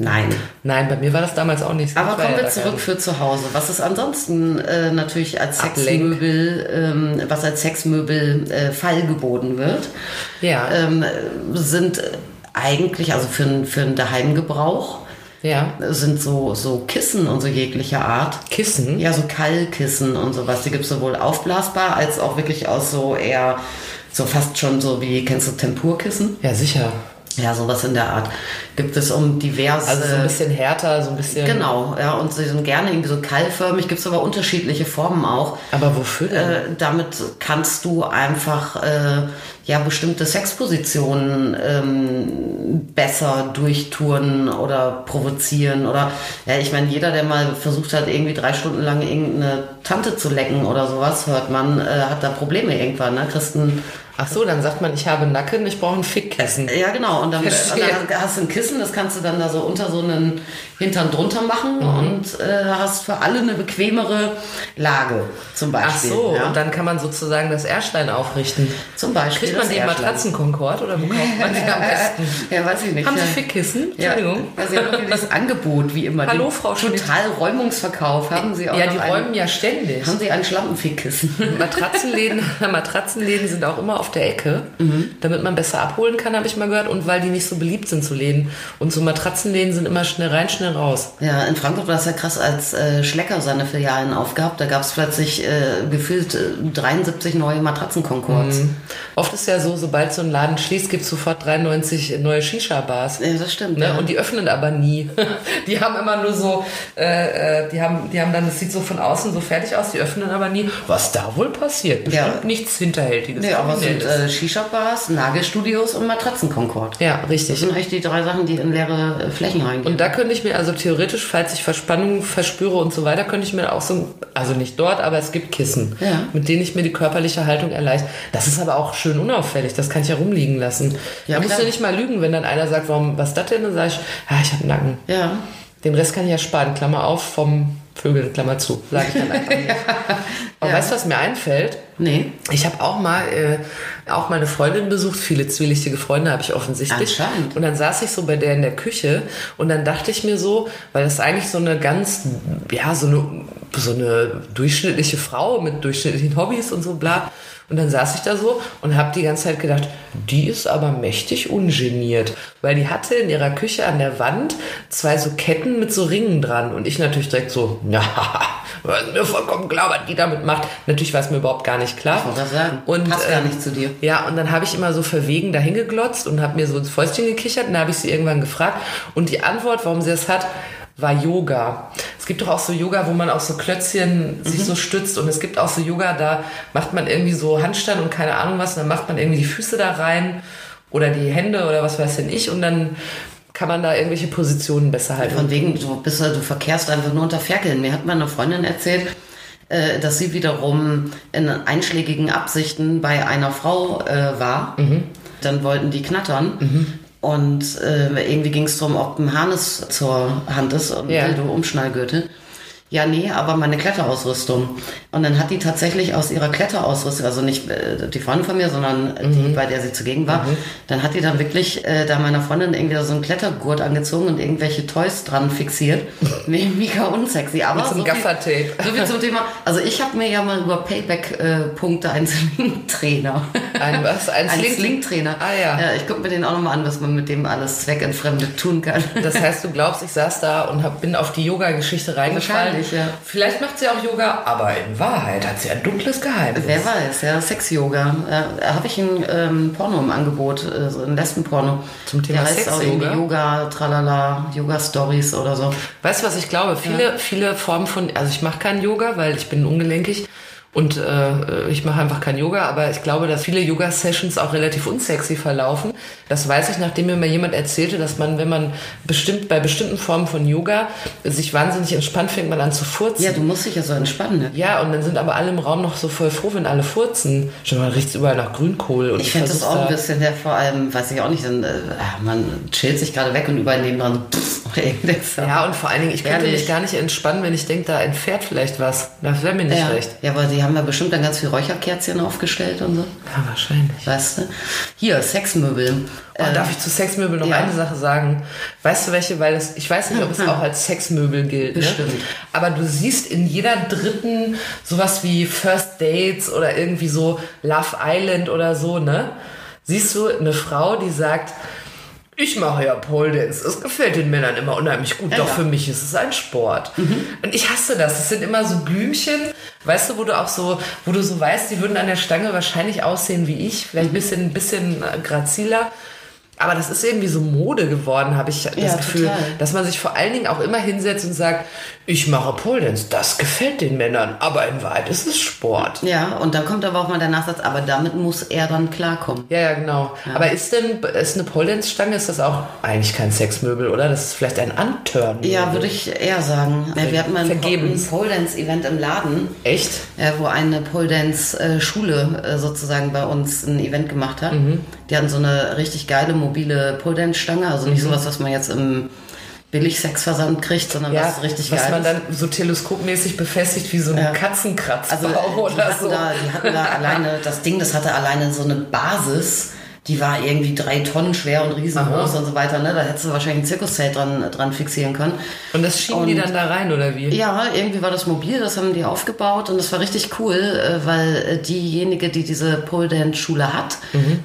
S3: Nein.
S2: Nein, bei mir war das damals auch nicht so.
S3: Aber kommen wir zurück für zu Hause. Was ist ansonsten äh, natürlich als. Sexmöbel, ähm, was als Sexmöbel äh, feilgeboten wird,
S2: Ja.
S3: ähm, sind eigentlich, also für, für einen Daheimgebrauch,
S2: Ja.
S3: sind so, so Kissen und so jeglicher Art.
S2: Kissen?
S3: Ja, so Kallkissen und sowas. Die gibt es sowohl aufblasbar als auch wirklich aus so eher, so fast schon so wie, kennst du Tempurkissen?
S2: Ja, sicher.
S3: Ja, sowas in der Art. Gibt es um diverse.
S2: Also so ein bisschen härter, so ein bisschen.
S3: Genau, ja, und sie sind gerne irgendwie so keilförmig, gibt es aber unterschiedliche Formen auch.
S2: Aber wofür denn?
S3: Äh, damit kannst du einfach äh, ja bestimmte Sexpositionen ähm, besser durchtouren oder provozieren oder ja, ich meine, jeder, der mal versucht hat, irgendwie drei Stunden lang irgendeine Tante zu lecken oder sowas, hört man, äh, hat da Probleme irgendwann, ne? Christen.
S2: Ach so, dann sagt man, ich habe Nacken, ich brauche ein Fickkissen.
S3: Ja, genau. Und dann, und dann hast du ein Kissen, das kannst du dann da so unter so einen Hintern drunter machen
S2: Mhm.
S3: und äh, hast für alle eine bequemere Lage, zum Beispiel.
S2: Ach so,
S3: ja?
S2: und dann kann man sozusagen das Erstein aufrichten.
S3: zum Beispiel.
S2: Kriegt man
S3: Erschlagen.
S2: Matratzenkonkord oder wo kauft man die am besten?
S3: Ja, weiß ich nicht.
S2: Haben Sie. Fickkissen? Entschuldigung.
S3: ja, Sie haben das Angebot, wie immer.
S2: Hallo,
S3: Den
S2: Frau Schmidt.
S3: Total Räumungsverkauf. Haben Sie auch
S2: Ja, die
S3: einen,
S2: räumen ja ständig.
S3: Haben Sie ein Schlampenfickkissen?
S2: Matratzenläden, Matratzenläden sind auch immer auf der Ecke, damit man besser abholen kann, habe ich mal gehört, und weil die nicht so beliebt sind zu Läden. Und so Matratzenläden sind immer schnell rein, schnell raus.
S3: Ja, in Frankfurt war es ja krass, als äh, Schlecker seine Filialen aufgab. Da gab es plötzlich äh, gefühlt äh, 73 neue Matratzenkonkords.
S2: Oft ist ja so, sobald so ein Laden schließt, gibt es sofort 93 neue Shisha-Bars.
S3: Ja, das stimmt.
S2: Ne?
S3: ja.
S2: Und die öffnen aber nie. Die haben immer nur so, äh, äh, die haben, die haben dann, das sieht so von außen so fertig aus, die öffnen aber nie. Was da wohl passiert? Bestimmt
S3: Ja.
S2: nichts Hinterhältiges.
S3: Nee, aber es sind äh, Shisha-Bars, Nagelstudios und Matratzenkonkord.
S2: ja,
S3: Das
S2: richtig.
S3: sind eigentlich die drei Sachen, die in leere äh, Flächen reingehen.
S2: Und da könnte ich mir also theoretisch, falls ich Verspannung verspüre und so weiter, könnte ich mir auch so, also nicht dort, aber es gibt Kissen,
S3: Ja.
S2: mit denen ich mir die körperliche Haltung erleichter. Das ist aber auch schön unauffällig, das kann ich ja rumliegen lassen.
S3: Ja,
S2: da musst du nicht mal lügen, wenn dann einer sagt, warum, was ist das denn? Dann sage ich, ja, ich habe Nacken.
S3: ja.
S2: Den Rest kann ich ja sparen, Klammer auf, vom Vögeln, Klammer zu, sage ich dann einfach nicht. Aber
S3: Ja.
S2: weißt du, was mir einfällt?
S3: Nee.
S2: Ich habe auch mal äh, auch meine Freundin besucht, viele zwielichtige Freunde habe ich offensichtlich.
S3: Anscheinend.
S2: Und dann saß ich so bei der in der Küche und dann dachte ich mir so, weil das eigentlich so eine ganz, ja, so eine, so eine durchschnittliche Frau mit durchschnittlichen Hobbys und so bla. Und dann saß ich da so und habe die ganze Zeit gedacht, die ist aber mächtig ungeniert, weil die hatte in ihrer Küche an der Wand zwei so Ketten mit so Ringen dran und ich natürlich direkt so, ja, war mir vollkommen klar, was die damit macht. Natürlich war es mir überhaupt gar nicht klar.
S3: Ich wollte das sagen.
S2: Und,
S3: Passt gar
S2: ähm,
S3: nicht zu dir.
S2: Ja, und dann habe ich immer so verwegen dahin geglotzt und habe mir so ins Fäustchen gekichert. Und dann habe ich sie irgendwann gefragt. Und die Antwort, warum sie das hat, war Yoga. Es gibt doch auch so Yoga, wo man auf so Klötzchen
S3: Mhm.
S2: sich so stützt. Und es gibt auch so Yoga, da macht man irgendwie so Handstand und keine Ahnung was. Und dann macht man irgendwie die Füße da rein oder die Hände oder was weiß denn ich. Und dann kann man da irgendwelche Positionen besser halten.
S3: Von wegen, du bist du verkehrst einfach nur unter Ferkeln. Mir hat meine Freundin erzählt, äh, dass sie wiederum in einschlägigen Absichten bei einer Frau äh, war.
S2: Mhm.
S3: Dann wollten die knattern. Und äh, irgendwie ging es darum, ob ein Harnis zur Hand ist und
S2: Ja.
S3: Dildo Umschnallgürtel. Ja, nee, aber meine Kletterausrüstung. Und dann hat die tatsächlich aus ihrer Kletterausrüstung, also nicht äh, die Freundin von mir, sondern äh, die, bei der sie zugegen war, dann hat die dann wirklich äh, da meiner Freundin irgendwie so einen Klettergurt angezogen und irgendwelche Toys dran fixiert. nee, mega unsexy. Aber
S2: Mit so
S3: so
S2: Gaffertape.
S3: So viel zum Thema. Also ich habe mir ja mal über Payback-Punkte einen Sling-Trainer.
S2: Ein was? Ein,
S3: Ein
S2: Sling-
S3: Sling-Trainer.
S2: Ah ja.
S3: ja ich gucke mir den auch nochmal an, was man mit dem alles zweckentfremdet tun kann.
S2: Das heißt, du glaubst, ich saß da und hab, bin auf die Yoga-Geschichte reingefallen.
S3: Wahrscheinlich, ja.
S2: Vielleicht macht sie auch Yoga, aber in Wahrheit hat sie ein dunkles Geheimnis.
S3: Wer weiß, ja, Sex-Yoga. Äh, habe ich ein ähm, Porno im Angebot, äh, so ein Lesben-Porno.
S2: Zum Thema
S3: Der heißt auch irgendwie
S2: Sex-Yoga?
S3: Yoga, tralala, Yoga-Stories oder so.
S2: Weißt du, was ich glaube? Viele, viele Formen von, also ich mache kein Yoga, weil ich bin ungelenkig und äh, ich mache einfach kein Yoga, aber ich glaube, dass viele Yoga-Sessions auch relativ unsexy verlaufen. Das weiß ich, nachdem mir mal jemand erzählte, dass man, wenn man bestimmt bei bestimmten Formen von Yoga sich wahnsinnig entspannt, fängt man an zu furzen.
S3: Ja, du musst dich ja so entspannen. Ne?
S2: Ja, und dann sind aber alle im Raum noch so voll froh, wenn alle furzen. Schon mal riecht's überall nach Grünkohl. Und
S3: Ich finde das auch ein bisschen, der vor allem, weiß ich auch nicht, dann, äh, man chillt sich gerade weg und überall irgendwas.
S2: Ja, und vor allen Dingen, ich könnte
S3: Ehrlich.
S2: mich gar nicht entspannen, wenn ich denke, da entfährt vielleicht was. Das wäre mir nicht
S3: ja.
S2: recht.
S3: ja, aber die haben ja bestimmt dann ganz viel Räucherkerzchen aufgestellt und so.
S2: Ja, wahrscheinlich.
S3: Weißt du? Hier, Sexmöbel.
S2: Oh, darf ich zu Sexmöbel noch
S3: ja.
S2: eine Sache sagen? Weißt du welche? Weil es, ich weiß nicht, ob es auch als Sexmöbel gilt. Ne?
S3: Bestimmt.
S2: Aber du siehst in jeder dritten sowas wie First Dates oder irgendwie so Love Island oder so, ne? Siehst du eine Frau, die sagt, ich mache ja Pole Dance. Es gefällt den Männern immer unheimlich gut. Doch
S3: ja.
S2: für mich ist es ein Sport. Und ich hasse das. Es sind immer so Blümchen, weißt du, wo du auch so, wo du so weißt, die würden an der Stange wahrscheinlich aussehen wie ich. Vielleicht ein bisschen, ein bisschen äh, graziler. Aber das ist irgendwie so Mode geworden, habe ich das
S3: Ja,
S2: Gefühl,
S3: total.
S2: dass man sich vor allen Dingen auch immer hinsetzt und sagt, ich mache Pole das gefällt den Männern, aber in Wahrheit ist es Sport.
S3: Ja, und dann kommt aber auch mal der Nachsatz, aber damit muss er dann klarkommen.
S2: Ja, ja, genau. Aber ist denn ist eine Pole Stange ist das auch eigentlich kein Sexmöbel, oder? Das ist vielleicht ein Anturn.
S3: Ja, würde ich eher sagen. Ja, wir hatten mal ein,
S2: Vergeben.
S3: ein Pole Event im Laden,
S2: Echt?
S3: ja, wo eine Pole äh, Schule äh, sozusagen bei uns ein Event gemacht hat. Die hatten so eine richtig geile mobile Pole Dance Stange, also nicht sowas, was man jetzt im Billig-Sexversand kriegt, sondern
S2: Ja,
S3: was richtig
S2: was
S3: geil
S2: man
S3: ist.
S2: dann so teleskopmäßig befestigt wie so ein
S3: Ja.
S2: Katzenkratzbau
S3: Also äh, die
S2: oder
S3: hatten,
S2: so.
S3: da, die hatten da alleine, das Ding, das hatte alleine so eine Basis, die war irgendwie drei Tonnen schwer und riesengroß
S2: Aha.
S3: und so weiter. Ne? Da hättest du wahrscheinlich ein Zirkuszelt dran, dran fixieren können.
S2: Und das schieben die
S3: Und-
S2: dann da rein, oder wie?
S3: Ja, irgendwie war das mobil, das haben die aufgebaut und das war richtig cool, äh, weil äh, diejenige, die diese Pole Dance Schule hat,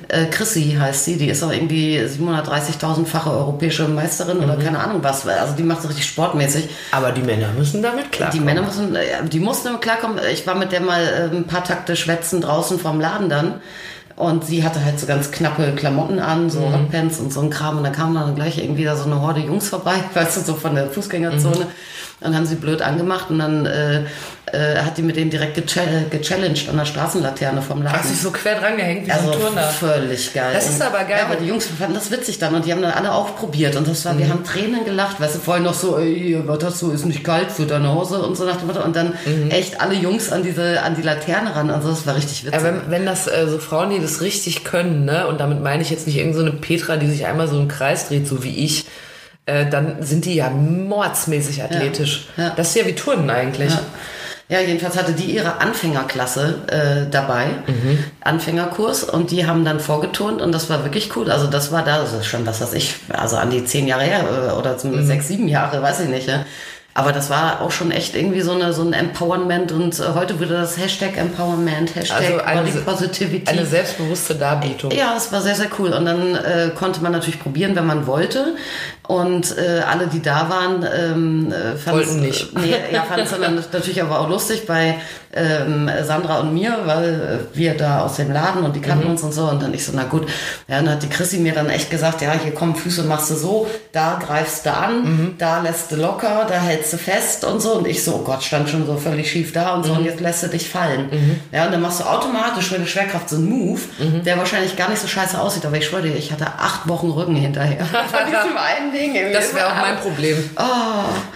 S3: äh, Chrissy heißt sie, die ist auch irgendwie 730.000-fache europäische Meisterin oder keine Ahnung was, also die macht es richtig sportmäßig.
S2: Aber die Männer müssen damit klar.
S3: Die Männer müssen, die mussten damit klarkommen. Ich war mit der mal ein paar Takte schwätzen draußen vom Laden dann. Und sie hatte halt so ganz knappe Klamotten an, so Hotpants und so ein Kram. Und dann kam dann gleich irgendwie da so eine Horde Jungs vorbei, weißt du, so von der Fußgängerzone. Dann haben sie blöd angemacht und dann äh, äh, hat die mit denen direkt gechall- gechallenged an der Straßenlaterne vom Laden.
S2: Hat sich so quer dran gehängt wie
S3: Also
S2: so ein Turner.
S3: völlig geil.
S2: Das ist aber geil.
S3: Ja, aber die Jungs fanden das witzig dann und die haben dann alle auch probiert und das war,
S2: Mhm.
S3: wir haben Tränen gelacht, weißt du, vorhin noch so, ey, was hast du, ist nicht kalt für deine Hose und so nach dem Motto und dann
S2: Mhm.
S3: echt alle Jungs an diese, an die Laterne ran und so, das war richtig witzig.
S2: Ja, wenn, wenn das äh, so Frauen, die das richtig können, ne, und damit meine ich jetzt nicht irgendeine so eine Petra, die sich einmal so im Kreis dreht, so wie ich, äh, dann sind die ja mordsmäßig athletisch.
S3: Ja.
S2: Das ist ja wie Turnen eigentlich.
S3: Ja. Ja, jedenfalls hatte die ihre Anfängerklasse äh, dabei,
S2: Mhm.
S3: Anfängerkurs, und die haben dann vorgeturnt und das war wirklich cool. Also das war da, das ist schon was weiß ich, also an die zehn Jahre her äh, oder
S2: Mhm.
S3: zumindest sechs, sieben Jahre, weiß ich nicht. Ja. Aber das war auch schon echt irgendwie so, eine, so ein Empowerment und äh, heute würde das Hashtag Empowerment, Hashtag
S2: Also eine,
S3: Body Positivity.
S2: eine selbstbewusste Darbietung.
S3: Ja, es war sehr, sehr cool. Und dann äh, konnte man natürlich probieren, wenn man wollte. Und äh, alle, die da waren, ähm, äh, fanden's-
S2: Wollten nicht.
S3: Nee, ja, fanden es natürlich aber auch lustig bei ähm, Sandra und mir, weil äh, wir da aus dem Laden und die kannten
S2: Mhm.
S3: uns und so. Und dann ich so, na gut. Ja, dann hat die Chrissy mir dann echt gesagt, ja, hier kommen Füße machst du so, da greifst du an,
S2: Mhm.
S3: da lässt du locker, da hältst du fest und so. Und ich so, oh Gott, stand schon so völlig schief da und so.
S2: Mhm.
S3: Und jetzt lässt du dich fallen. Ja, und dann machst du automatisch mit der Schwerkraft so einen Move,
S2: Mhm.
S3: der wahrscheinlich gar nicht so scheiße aussieht. Aber ich schwöre dir, ich hatte acht Wochen Rücken hinterher. Von diesem einen Ding.
S2: Das wäre auch mein Problem.
S3: Oh.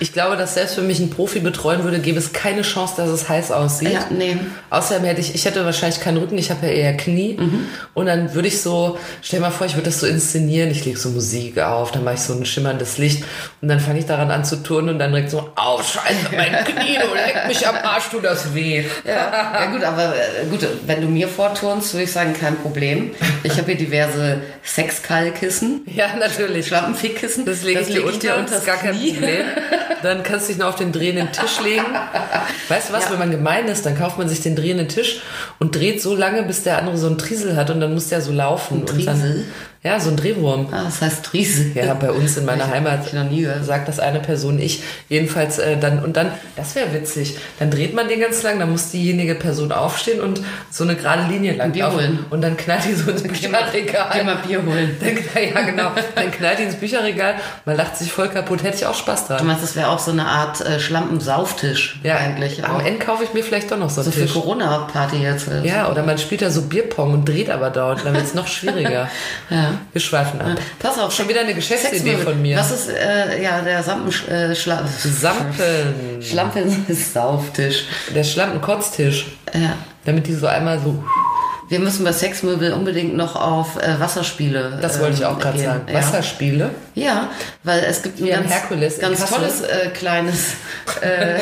S2: Ich glaube, dass selbst wenn mich ein Profi betreuen würde, gäbe es keine Chance, dass es heiß aussieht.
S3: Ja, nee.
S2: Außerdem hätte ich, ich hätte wahrscheinlich keinen Rücken, ich habe ja eher Knie.
S3: Mhm.
S2: Und dann würde ich so, stell dir mal vor, ich würde das so inszenieren, ich lege so Musik auf, dann mache ich so ein schimmerndes Licht und dann fange ich daran an zu turnen und dann direkt so, au, scheiße, mein Knie, du leck mich am Arsch, tu das weh.
S3: Ja, ja gut, aber äh, gut, wenn du mir vorturnst, würde ich sagen, kein Problem. Ich habe hier diverse Sexkallkissen,
S2: Ja, natürlich.
S3: Schlampenfickkissen.
S2: Das lege ich dir unter,
S3: unter
S2: das ist gar kein Problem. Dann kannst du dich noch auf den drehenden Tisch legen. Weißt du was,
S3: Ja.
S2: wenn man gemein ist, dann kauft man sich den drehenden Tisch und dreht so lange, bis der andere so einen Triesel hat und dann muss der so laufen.
S3: Ein Triesel?
S2: Ja, so ein Drehwurm.
S3: Ah, das heißt Triese.
S2: Ja, bei uns in meiner
S3: ich-
S2: Heimat
S3: ich noch nie gehört.
S2: sagt das eine Person ich. Jedenfalls äh, dann und dann, das wäre witzig. Dann dreht man den ganz lang, dann muss diejenige Person aufstehen und so eine gerade Linie lang
S3: Bier holen.
S2: und dann knallt die so ins
S3: Geh
S2: Bücherregal.
S3: mal Bier holen.
S2: Dann, ja, genau. Dann knallt die ins Bücherregal. Man lacht sich voll kaputt. Hätte ich auch Spaß
S3: Du
S2: dran.
S3: meinst, das wäre auch so eine Art äh, Schlampensauftisch
S2: Ja,
S3: eigentlich.
S2: Am
S3: auch.
S2: Ende kaufe ich mir vielleicht doch noch so
S3: so
S2: einen
S3: für
S2: Tisch.
S3: Corona-Party jetzt.
S2: Ja, oder man spielt da so Bierpong und dreht aber dauernd. Dann wird es noch schwieriger.
S3: Ja.
S2: Wir schweifen ab.
S3: Pass auf.
S2: Schon wieder eine Geschäftsidee von mir.
S3: Was ist, äh, ja, der äh,
S2: Sampen.
S3: Schlampen Sauftisch.
S2: Der Schlampenkotztisch.
S3: Ja.
S2: Damit die so einmal so.
S3: Wir müssen bei Sexmöbel unbedingt noch auf äh, Wasserspiele.
S2: Das wollte ich
S3: ähm,
S2: auch gerade
S3: gehen.
S2: sagen.
S3: Ja.
S2: Wasserspiele.
S3: Ja, weil es gibt ein ganz,
S2: Herkules
S3: ganz tolles äh, kleines äh,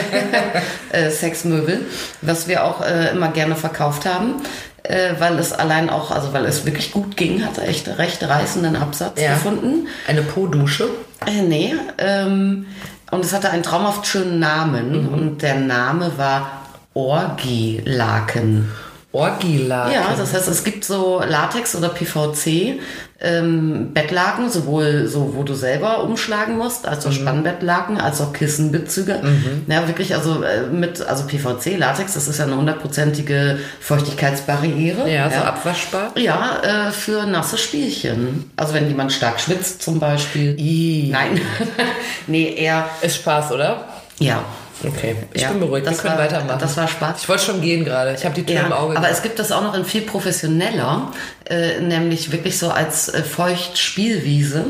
S3: äh, Sexmöbel, was wir auch äh, immer gerne verkauft haben, äh, weil es allein auch, also weil es wirklich gut ging, hat echt recht reißenden Absatz
S2: Ja.
S3: gefunden.
S2: Eine Po-Dusche.
S3: Äh, nee, ähm, und es hatte einen traumhaft schönen Namen
S2: Mhm.
S3: und der Name war Orgilaken.
S2: Orgilaken.
S3: Ja, das heißt, es gibt so Latex oder PVC ähm, Bettlaken, sowohl so, wo du selber umschlagen musst, als
S2: Mhm.
S3: auch Spannbettlaken, als auch Kissenbezüge. Ja, wirklich, also äh, mit, also PVC, Latex, das ist ja eine hundertprozentige Feuchtigkeitsbarriere.
S2: Ja, so abwaschbar.
S3: Ja, äh, für nasse Spielchen. Also wenn jemand stark schwitzt zum Beispiel.
S2: I.
S3: Nein, nee, eher,
S2: Ist Spaß, oder?
S3: ja.
S2: Okay, ich
S3: Ja,
S2: bin beruhigt. Wir
S3: das
S2: können
S3: war-
S2: weitermachen.
S3: das war Spaß.
S2: Ich wollte schon gehen gerade. Ich habe die Tür
S3: Ja,
S2: im Auge.
S3: aber es gibt das auch noch in viel professioneller, äh, nämlich wirklich so als äh, Feuchtspielwiese.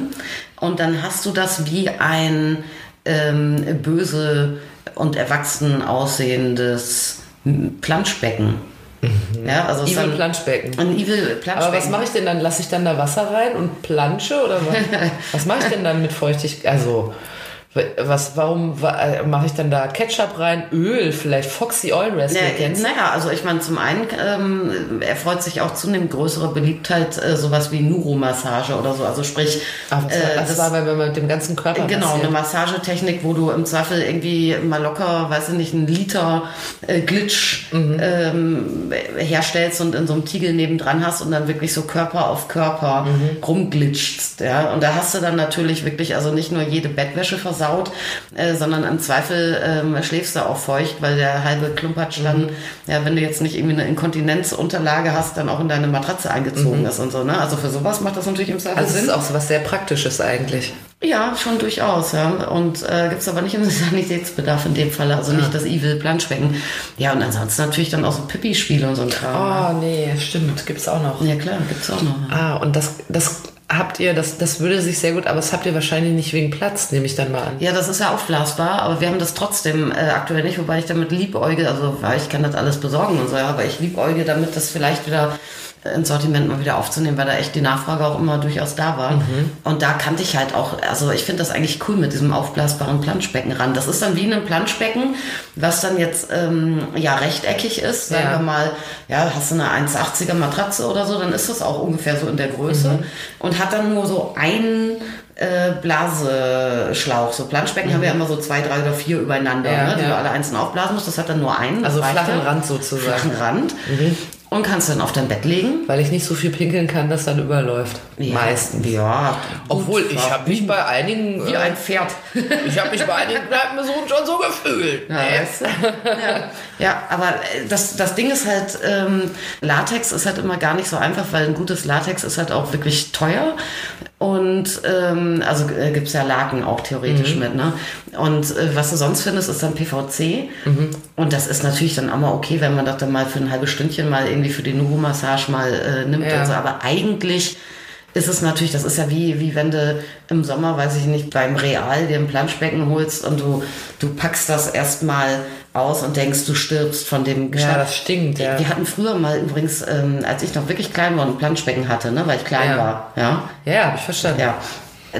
S3: Und dann hast du das wie ein ähm, böse und erwachsen aussehendes Planschbecken. Ja, also
S2: Evil
S3: dann-
S2: Planschbecken.
S3: Ein Evil Planschbecken.
S2: Aber was mache ich denn dann? Lasse ich dann da Wasser rein und plansche oder was? was mache ich denn dann mit Feuchtigkeit? Also was? Warum wa- äh, mache ich dann da Ketchup rein, Öl, vielleicht Foxy Oil Wrestling?
S3: Naja, also ich meine, zum einen ähm, erfreut sich auch zunehmend größere Beliebtheit äh, sowas wie Nuro-Massage oder so. Also sprich,
S2: Ach, das, war,
S3: äh,
S2: das, war, wenn man mit dem ganzen Körper
S3: Genau,
S2: massiert.
S3: eine Massagetechnik, wo du im Zweifel irgendwie mal locker, weiß ich nicht, einen Liter äh, Glitch ähm, herstellst und in so einem Tiegel nebendran hast und dann wirklich so Körper auf Körper rumglitscht. Ja? Und da hast du dann natürlich wirklich also nicht nur jede Bettwäsche versaut, äh, sondern im Zweifel ähm, schläfst du auch feucht, weil der halbe Klumpatsch dann, ja, wenn du jetzt nicht irgendwie eine Inkontinenzunterlage hast, dann auch in deine Matratze eingezogen ist und so. Ne? Also für sowas macht das natürlich im Zweifel
S2: also es
S3: Sinn.
S2: ist auch so was sehr Praktisches eigentlich.
S3: Ja, schon durchaus, ja. Und äh, gibt's aber nicht im Sanitätsbedarf in dem Fall, also nicht das Evil Planschbecken. Ja, und ansonsten natürlich dann auch so Pippi-Spiele und so ein Kram.
S2: Oh nee, stimmt, gibt's auch noch.
S3: Ja klar, gibt's auch noch.
S2: Ah, und das, das habt ihr, das, das würde sich sehr gut, aber das habt ihr wahrscheinlich nicht wegen Platz, nehme ich dann mal an.
S3: Ja, das ist ja aufblasbar, aber wir haben das trotzdem äh, aktuell nicht, wobei ich damit liebäuge, also weil ich kann das alles besorgen und so, ja, aber ich liebäuge damit, das vielleicht wieder ins Sortiment mal wieder aufzunehmen, weil da echt die Nachfrage auch immer durchaus da war.
S2: Mhm.
S3: Und da kannte ich halt auch, also ich finde das eigentlich cool mit diesem aufblasbaren Planschbecken ran. Das ist dann wie ein Planschbecken, was dann jetzt ähm, ja rechteckig ist, sagen
S2: Ja.
S3: wir mal, ja, hast du eine 1,80er Matratze oder so, dann ist das auch ungefähr so in der Größe
S2: Mhm.
S3: und hat dann nur so einen äh, Blaseschlauch. So Planschbecken haben wir immer so zwei, drei oder vier übereinander,
S2: Mhm. Ja,
S3: ne, die
S2: ja.
S3: du alle einzeln aufblasen musst. Das hat dann nur einen.
S2: Also flachen. Rand sozusagen.
S3: Flachen Rand. Und kannst dann auf dein Bett legen.
S2: Weil ich nicht so viel pinkeln kann, dass dann überläuft.
S3: Ja,
S2: Meistens.
S3: Ja.
S2: Obwohl,
S3: gut,
S2: ich habe mich bei einigen...
S3: Wie
S2: äh,
S3: ein Pferd.
S2: Ich habe mich bei einigen Kneipenbesuchen schon so gefühlt.
S3: Ja, weißt du? ja. ja, aber äh, das, das Ding ist halt, ähm, Latex ist halt immer gar nicht so einfach, weil ein gutes Latex ist halt auch wirklich teuer. Und ähm, also äh, gibt's ja Laken auch theoretisch mit, ne? Und äh, was du sonst findest, ist dann PVC. Und das ist natürlich dann auch mal okay, wenn man das dann mal für ein halbes Stündchen mal irgendwie für die Nuhu-Massage mal äh, nimmt
S2: Ja.
S3: und so. Aber eigentlich ist es natürlich, das ist ja wie, wie wenn du im Sommer, weiß ich nicht, beim Real dir ein Planschbecken holst und du, du packst das erstmal aus und denkst, du stirbst von dem
S2: Ja, das stinkt, ja.
S3: Wir hatten früher mal übrigens, ähm, als ich noch wirklich klein war, ein Planschbecken hatte, ne, weil ich klein
S2: Ja.
S3: war. Ja.
S2: Ja, habe ich verstanden.
S3: Ja.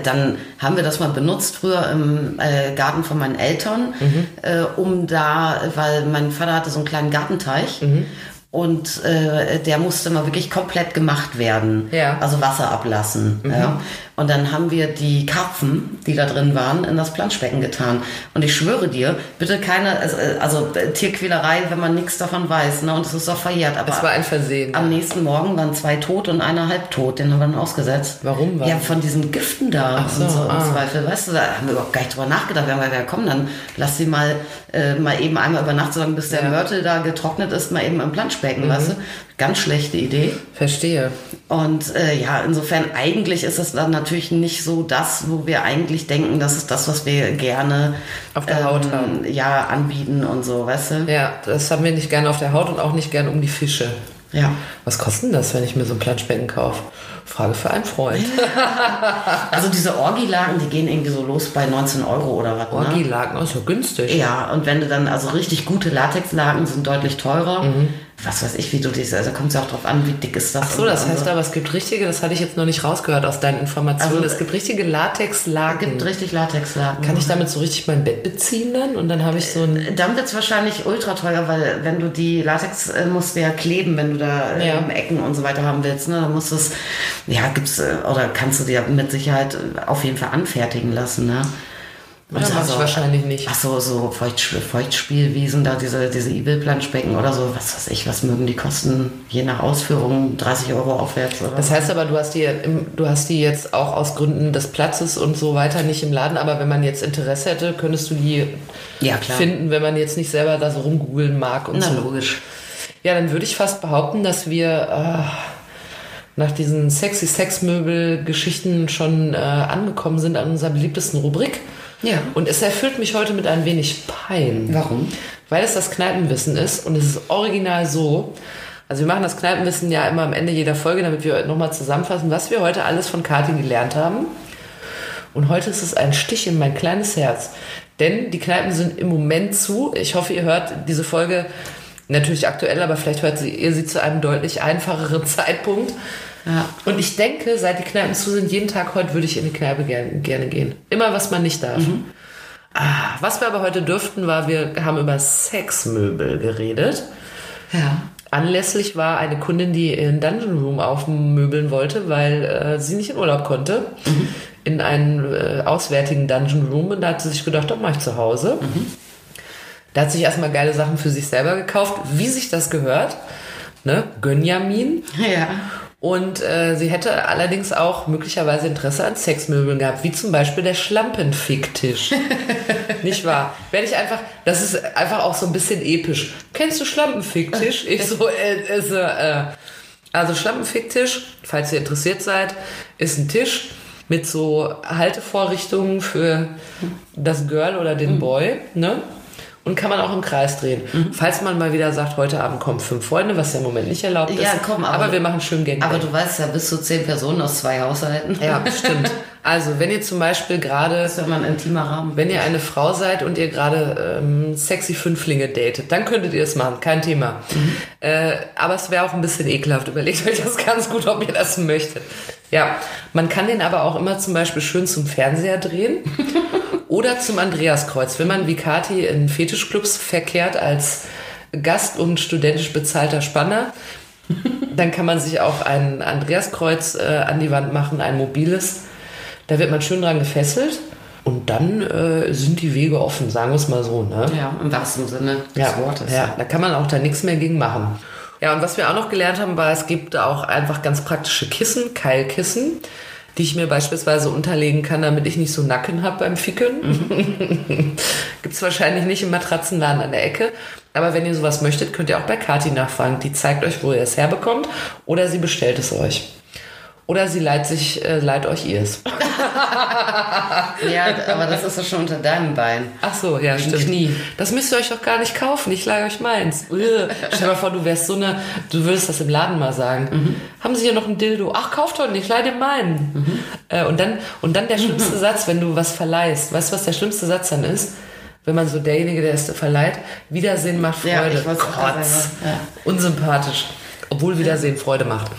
S3: Dann haben wir das mal benutzt früher im äh, Garten von meinen Eltern,
S2: Mhm.
S3: äh, um da, weil mein Vater hatte so einen kleinen Gartenteich.
S2: Mhm.
S3: Und äh, der musste mal wirklich komplett gemacht werden.
S2: Ja. Mhm.
S3: Also Wasser ablassen. Ja. Und dann haben wir die Karpfen, die da drin waren, in das Planschbecken getan. Und ich schwöre dir, bitte keine, also, also Tierquälerei, wenn man nichts davon weiß. Ne? Und es ist doch verjährt. Aber
S2: Es war ein Versehen.
S3: am nächsten Morgen waren zwei tot und einer halbtot. Den haben wir dann ausgesetzt.
S2: Warum?
S3: Ja, von diesen Giften da
S2: so,
S3: und so
S2: ah.
S3: im Zweifel. Weißt du, da haben wir überhaupt gar nicht drüber nachgedacht. Wir haben gesagt, ja komm, dann lass sie mal, äh, mal eben einmal über Nacht, solange bis der
S2: Ja. Mhm.
S3: Mörtel da getrocknet ist, mal eben im Planschbecken, weißt du? Ganz schlechte Idee.
S2: Verstehe.
S3: Und äh, ja, insofern eigentlich ist es dann natürlich nicht so das, wo wir eigentlich denken, das ist das, was wir gerne
S2: Auf der Haut haben.
S3: ja, anbieten und so, weißt du?
S2: Ja, das haben wir nicht gerne auf der Haut und auch nicht gern um die Fische.
S3: Ja.
S2: Was kostet denn das, wenn ich mir so ein Planschbecken kaufe? Frage für einen Freund.
S3: Also diese Orgilaken, die gehen irgendwie so los bei 19 Euro oder was. Ne?
S2: Oh, ist ja günstig.
S3: Ja, und wenn du dann, also richtig gute Latexlaken sind deutlich teurer.
S2: Mhm.
S3: Was weiß ich, wie du diese, also kommt es ja auch drauf an, wie dick ist das.
S2: Ach so, das heißt aber, es gibt richtige, das hatte ich jetzt noch nicht rausgehört aus deinen Informationen.
S3: Also,
S2: es gibt richtige
S3: Es
S2: Latexlaken.
S3: gibt richtig Latexlaken.
S2: Kann ich damit so richtig mein Bett beziehen dann? Und dann habe ich so ein.
S3: Dann wird es wahrscheinlich ultra teuer, weil wenn du die Latex äh, musst du ja kleben, wenn du da äh,
S2: Ja.
S3: Ecken und so weiter haben willst, ne? Dann musst du es, ja, gibt's, äh, oder kannst du dir mit Sicherheit äh, auf jeden Fall anfertigen lassen, ne? Und
S2: Ja, mach ich wahrscheinlich nicht.
S3: Ach so, so Feuchtspiel, Feuchtspielwiesen, da diese, diese Evil-Planschbecken oder so, was weiß ich, was mögen die kosten, je nach Ausführung, 30 Euro aufwärts oder
S2: Das heißt aber, du hast die, du hast die jetzt auch aus Gründen des Platzes und so weiter nicht im Laden, aber wenn man jetzt Interesse hätte, könntest du die
S3: Ja,
S2: finden, wenn man jetzt nicht selber da so rumgoogeln mag und
S3: Na,
S2: so.
S3: logisch.
S2: Ja, dann würde ich fast behaupten, dass wir äh, nach diesen sexy Sexmöbel-Geschichten schon äh, angekommen sind an unserer beliebtesten Rubrik.
S3: Ja.
S2: Und es erfüllt mich heute mit ein wenig Pein.
S3: Warum?
S2: Weil es das Kneipenwissen ist und es ist original so. Also wir machen das Kneipenwissen ja immer am Ende jeder Folge, damit wir nochmal zusammenfassen, was wir heute alles von Kathi gelernt haben. Und heute ist es ein Stich in mein kleines Herz. Denn die Kneipen sind im Moment zu. Ich hoffe, ihr hört diese Folge natürlich aktuell, aber vielleicht hört sie, ihr sie zu einem deutlich einfacheren Zeitpunkt.
S3: Ja.
S2: Und ich denke, seit die Kneipen zu sind, jeden Tag heute würde ich in die Kneipe gerne, gerne gehen. Immer, was man nicht darf. Ah, was wir aber heute dürften, war, wir haben über Sexmöbel geredet.
S3: Ja.
S2: Anlässlich war eine Kundin, die ihren Dungeon Room aufmöbeln wollte, weil äh, sie nicht in Urlaub konnte. In einen äh, auswärtigen Dungeon Room. Und da hat sie sich gedacht, das mache ich zu Hause. Da hat sich erstmal geile Sachen für sich selber gekauft, wie sich das gehört. Ne? Gönjamin.
S3: Ja.
S2: Und äh, sie hätte allerdings auch möglicherweise Interesse an Sexmöbeln gehabt, wie zum Beispiel der Schlampenficktisch. Nicht wahr? Werde ich einfach, das ist einfach auch so ein bisschen episch. Kennst du Schlampenficktisch? Ich so, äh, ist, äh, also Schlampenficktisch, falls ihr interessiert seid, ist ein Tisch mit so Haltevorrichtungen für das Girl oder den Boy, ne? Und kann man auch im Kreis drehen. Falls man mal wieder sagt, heute Abend kommen fünf Freunde, was ja im Moment nicht erlaubt ist.
S3: Ja, komm, aber-
S2: aber wir machen schön Gangbang.
S3: Aber du weißt ja, bis zu zehn Personen aus zwei Haushalten.
S2: Ja, stimmt. Also, wenn ihr zum Beispiel gerade,
S3: Das ist immer ein intimer Rahmen.
S2: wenn ihr eine Frau seid und ihr gerade ähm, sexy Fünflinge datet, dann könntet ihr es machen, kein Thema. Äh, aber es wäre auch ein bisschen ekelhaft. Überlegt euch das ganz gut, ob ihr das möchtet. Ja, man kann den aber auch immer zum Beispiel schön zum Fernseher drehen oder zum Andreaskreuz. Wenn man wie Kati in Fetischclubs verkehrt als Gast und studentisch bezahlter Spanner, dann kann man sich auch ein Andreaskreuz äh, an die Wand machen, ein mobiles. Da wird man schön dran gefesselt und dann äh, sind die Wege offen, sagen wir es mal so. Ne?
S3: Ja, im wahrsten Sinne des
S2: Ja,
S3: Wortes.
S2: ja, da kann man auch da nichts mehr gegen machen. Ja, und was wir auch noch gelernt haben, war, es gibt auch einfach ganz praktische Kissen, Keilkissen, die ich mir beispielsweise unterlegen kann, damit ich nicht so Nacken habe beim Ficken. Gibt's wahrscheinlich nicht im Matratzenladen an der Ecke. Aber wenn ihr sowas möchtet, könnt ihr auch bei Kati nachfragen. Die zeigt euch, wo ihr es herbekommt. Oder sie bestellt es euch. Oder sie leiht, sich, äh, leiht euch ihrs.
S3: Ja, aber das ist ja schon unter deinem Bein.
S2: Ach so, ja,
S3: Wegen
S2: stimmt.
S3: Knie.
S2: Das müsst ihr euch doch gar nicht kaufen. Ich leihe euch meins. Stell dir mal vor, du wärst so eine, du würdest das im Laden mal sagen. Haben Sie hier noch ein Dildo? Ach, kauft doch nicht, ich leihe dir meinen. Äh, und dann, und dann der schlimmste Satz, wenn du was verleihst. Weißt du, was der schlimmste Satz dann ist? Wenn man so derjenige, der es verleiht, Wiedersehen macht Freude.
S3: Ja,
S2: Kotz.
S3: ja.
S2: Unsympathisch. Obwohl Wiedersehen Freude macht.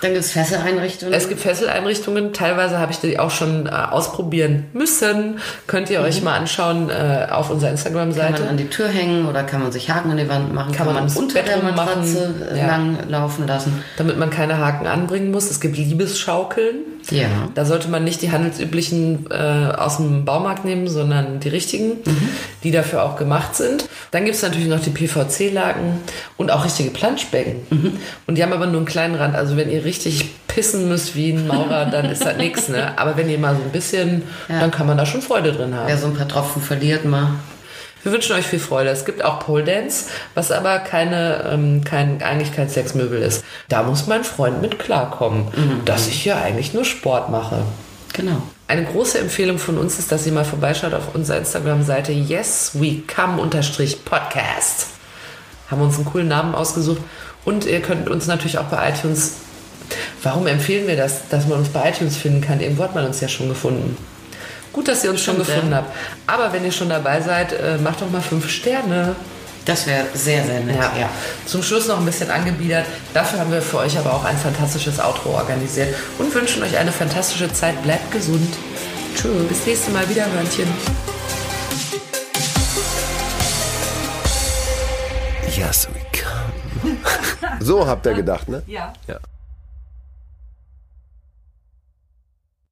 S3: Dann gibt es Fesseleinrichtungen.
S2: Es gibt Fesseleinrichtungen, teilweise habe ich die auch schon äh, ausprobieren müssen. Könnt ihr euch mal anschauen äh, auf unserer
S3: kann
S2: Instagram-Seite.
S3: man an die Tür hängen oder kann man sich Haken an die Wand machen?
S2: Kann man ums
S3: unter
S2: Bett
S3: der Matratze
S2: machen.
S3: äh,
S2: Ja.
S3: lang laufen lassen?
S2: damit man keine Haken anbringen muss. Es gibt Liebesschaukeln.
S3: Ja.
S2: Da sollte man nicht die handelsüblichen äh, aus dem Baumarkt nehmen, sondern die richtigen, die dafür auch gemacht sind. Dann gibt es natürlich noch die PVC-Laken und auch richtige Planschbecken. Und die haben aber nur einen kleinen Rand. Also wenn ihr richtig pissen müsst wie ein Maurer, dann ist das nichts. Ne? Aber wenn ihr mal so ein bisschen,
S3: Ja.
S2: dann kann man da schon Freude drin haben.
S3: Wer so ein paar Tropfen verliert mal.
S2: Wir wünschen euch viel Freude. Es gibt auch Pole Dance, was aber keine, ähm, kein, eigentlich kein Sexmöbel ist. Da muss mein Freund mit klarkommen, dass ich hier eigentlich nur Sport mache.
S3: Genau.
S2: Eine große Empfehlung von uns ist, dass ihr mal vorbeischaut auf unserer Instagram-Seite yeswecome-podcast. Haben uns einen coolen Namen ausgesucht. Und ihr könnt uns natürlich auch bei iTunes. Warum empfehlen wir das, dass man uns bei iTunes finden kann? Irgendwo hat man uns ja schon gefunden. Gut, dass ihr uns schon
S3: Stimmt,
S2: gefunden
S3: ja.
S2: habt. Aber wenn ihr schon dabei seid, äh, macht doch mal fünf Sterne.
S3: Das wäre sehr, sehr nett. Ja.
S2: Zum Schluss noch ein bisschen angebiedert. Dafür haben wir für euch aber auch ein fantastisches Outro organisiert und wünschen euch eine fantastische Zeit. Bleibt gesund. Tschö, bis nächste Mal wieder, Hörnchen.
S1: Yes, we come. So habt ihr gedacht, ne?
S2: Ja.
S1: Ja.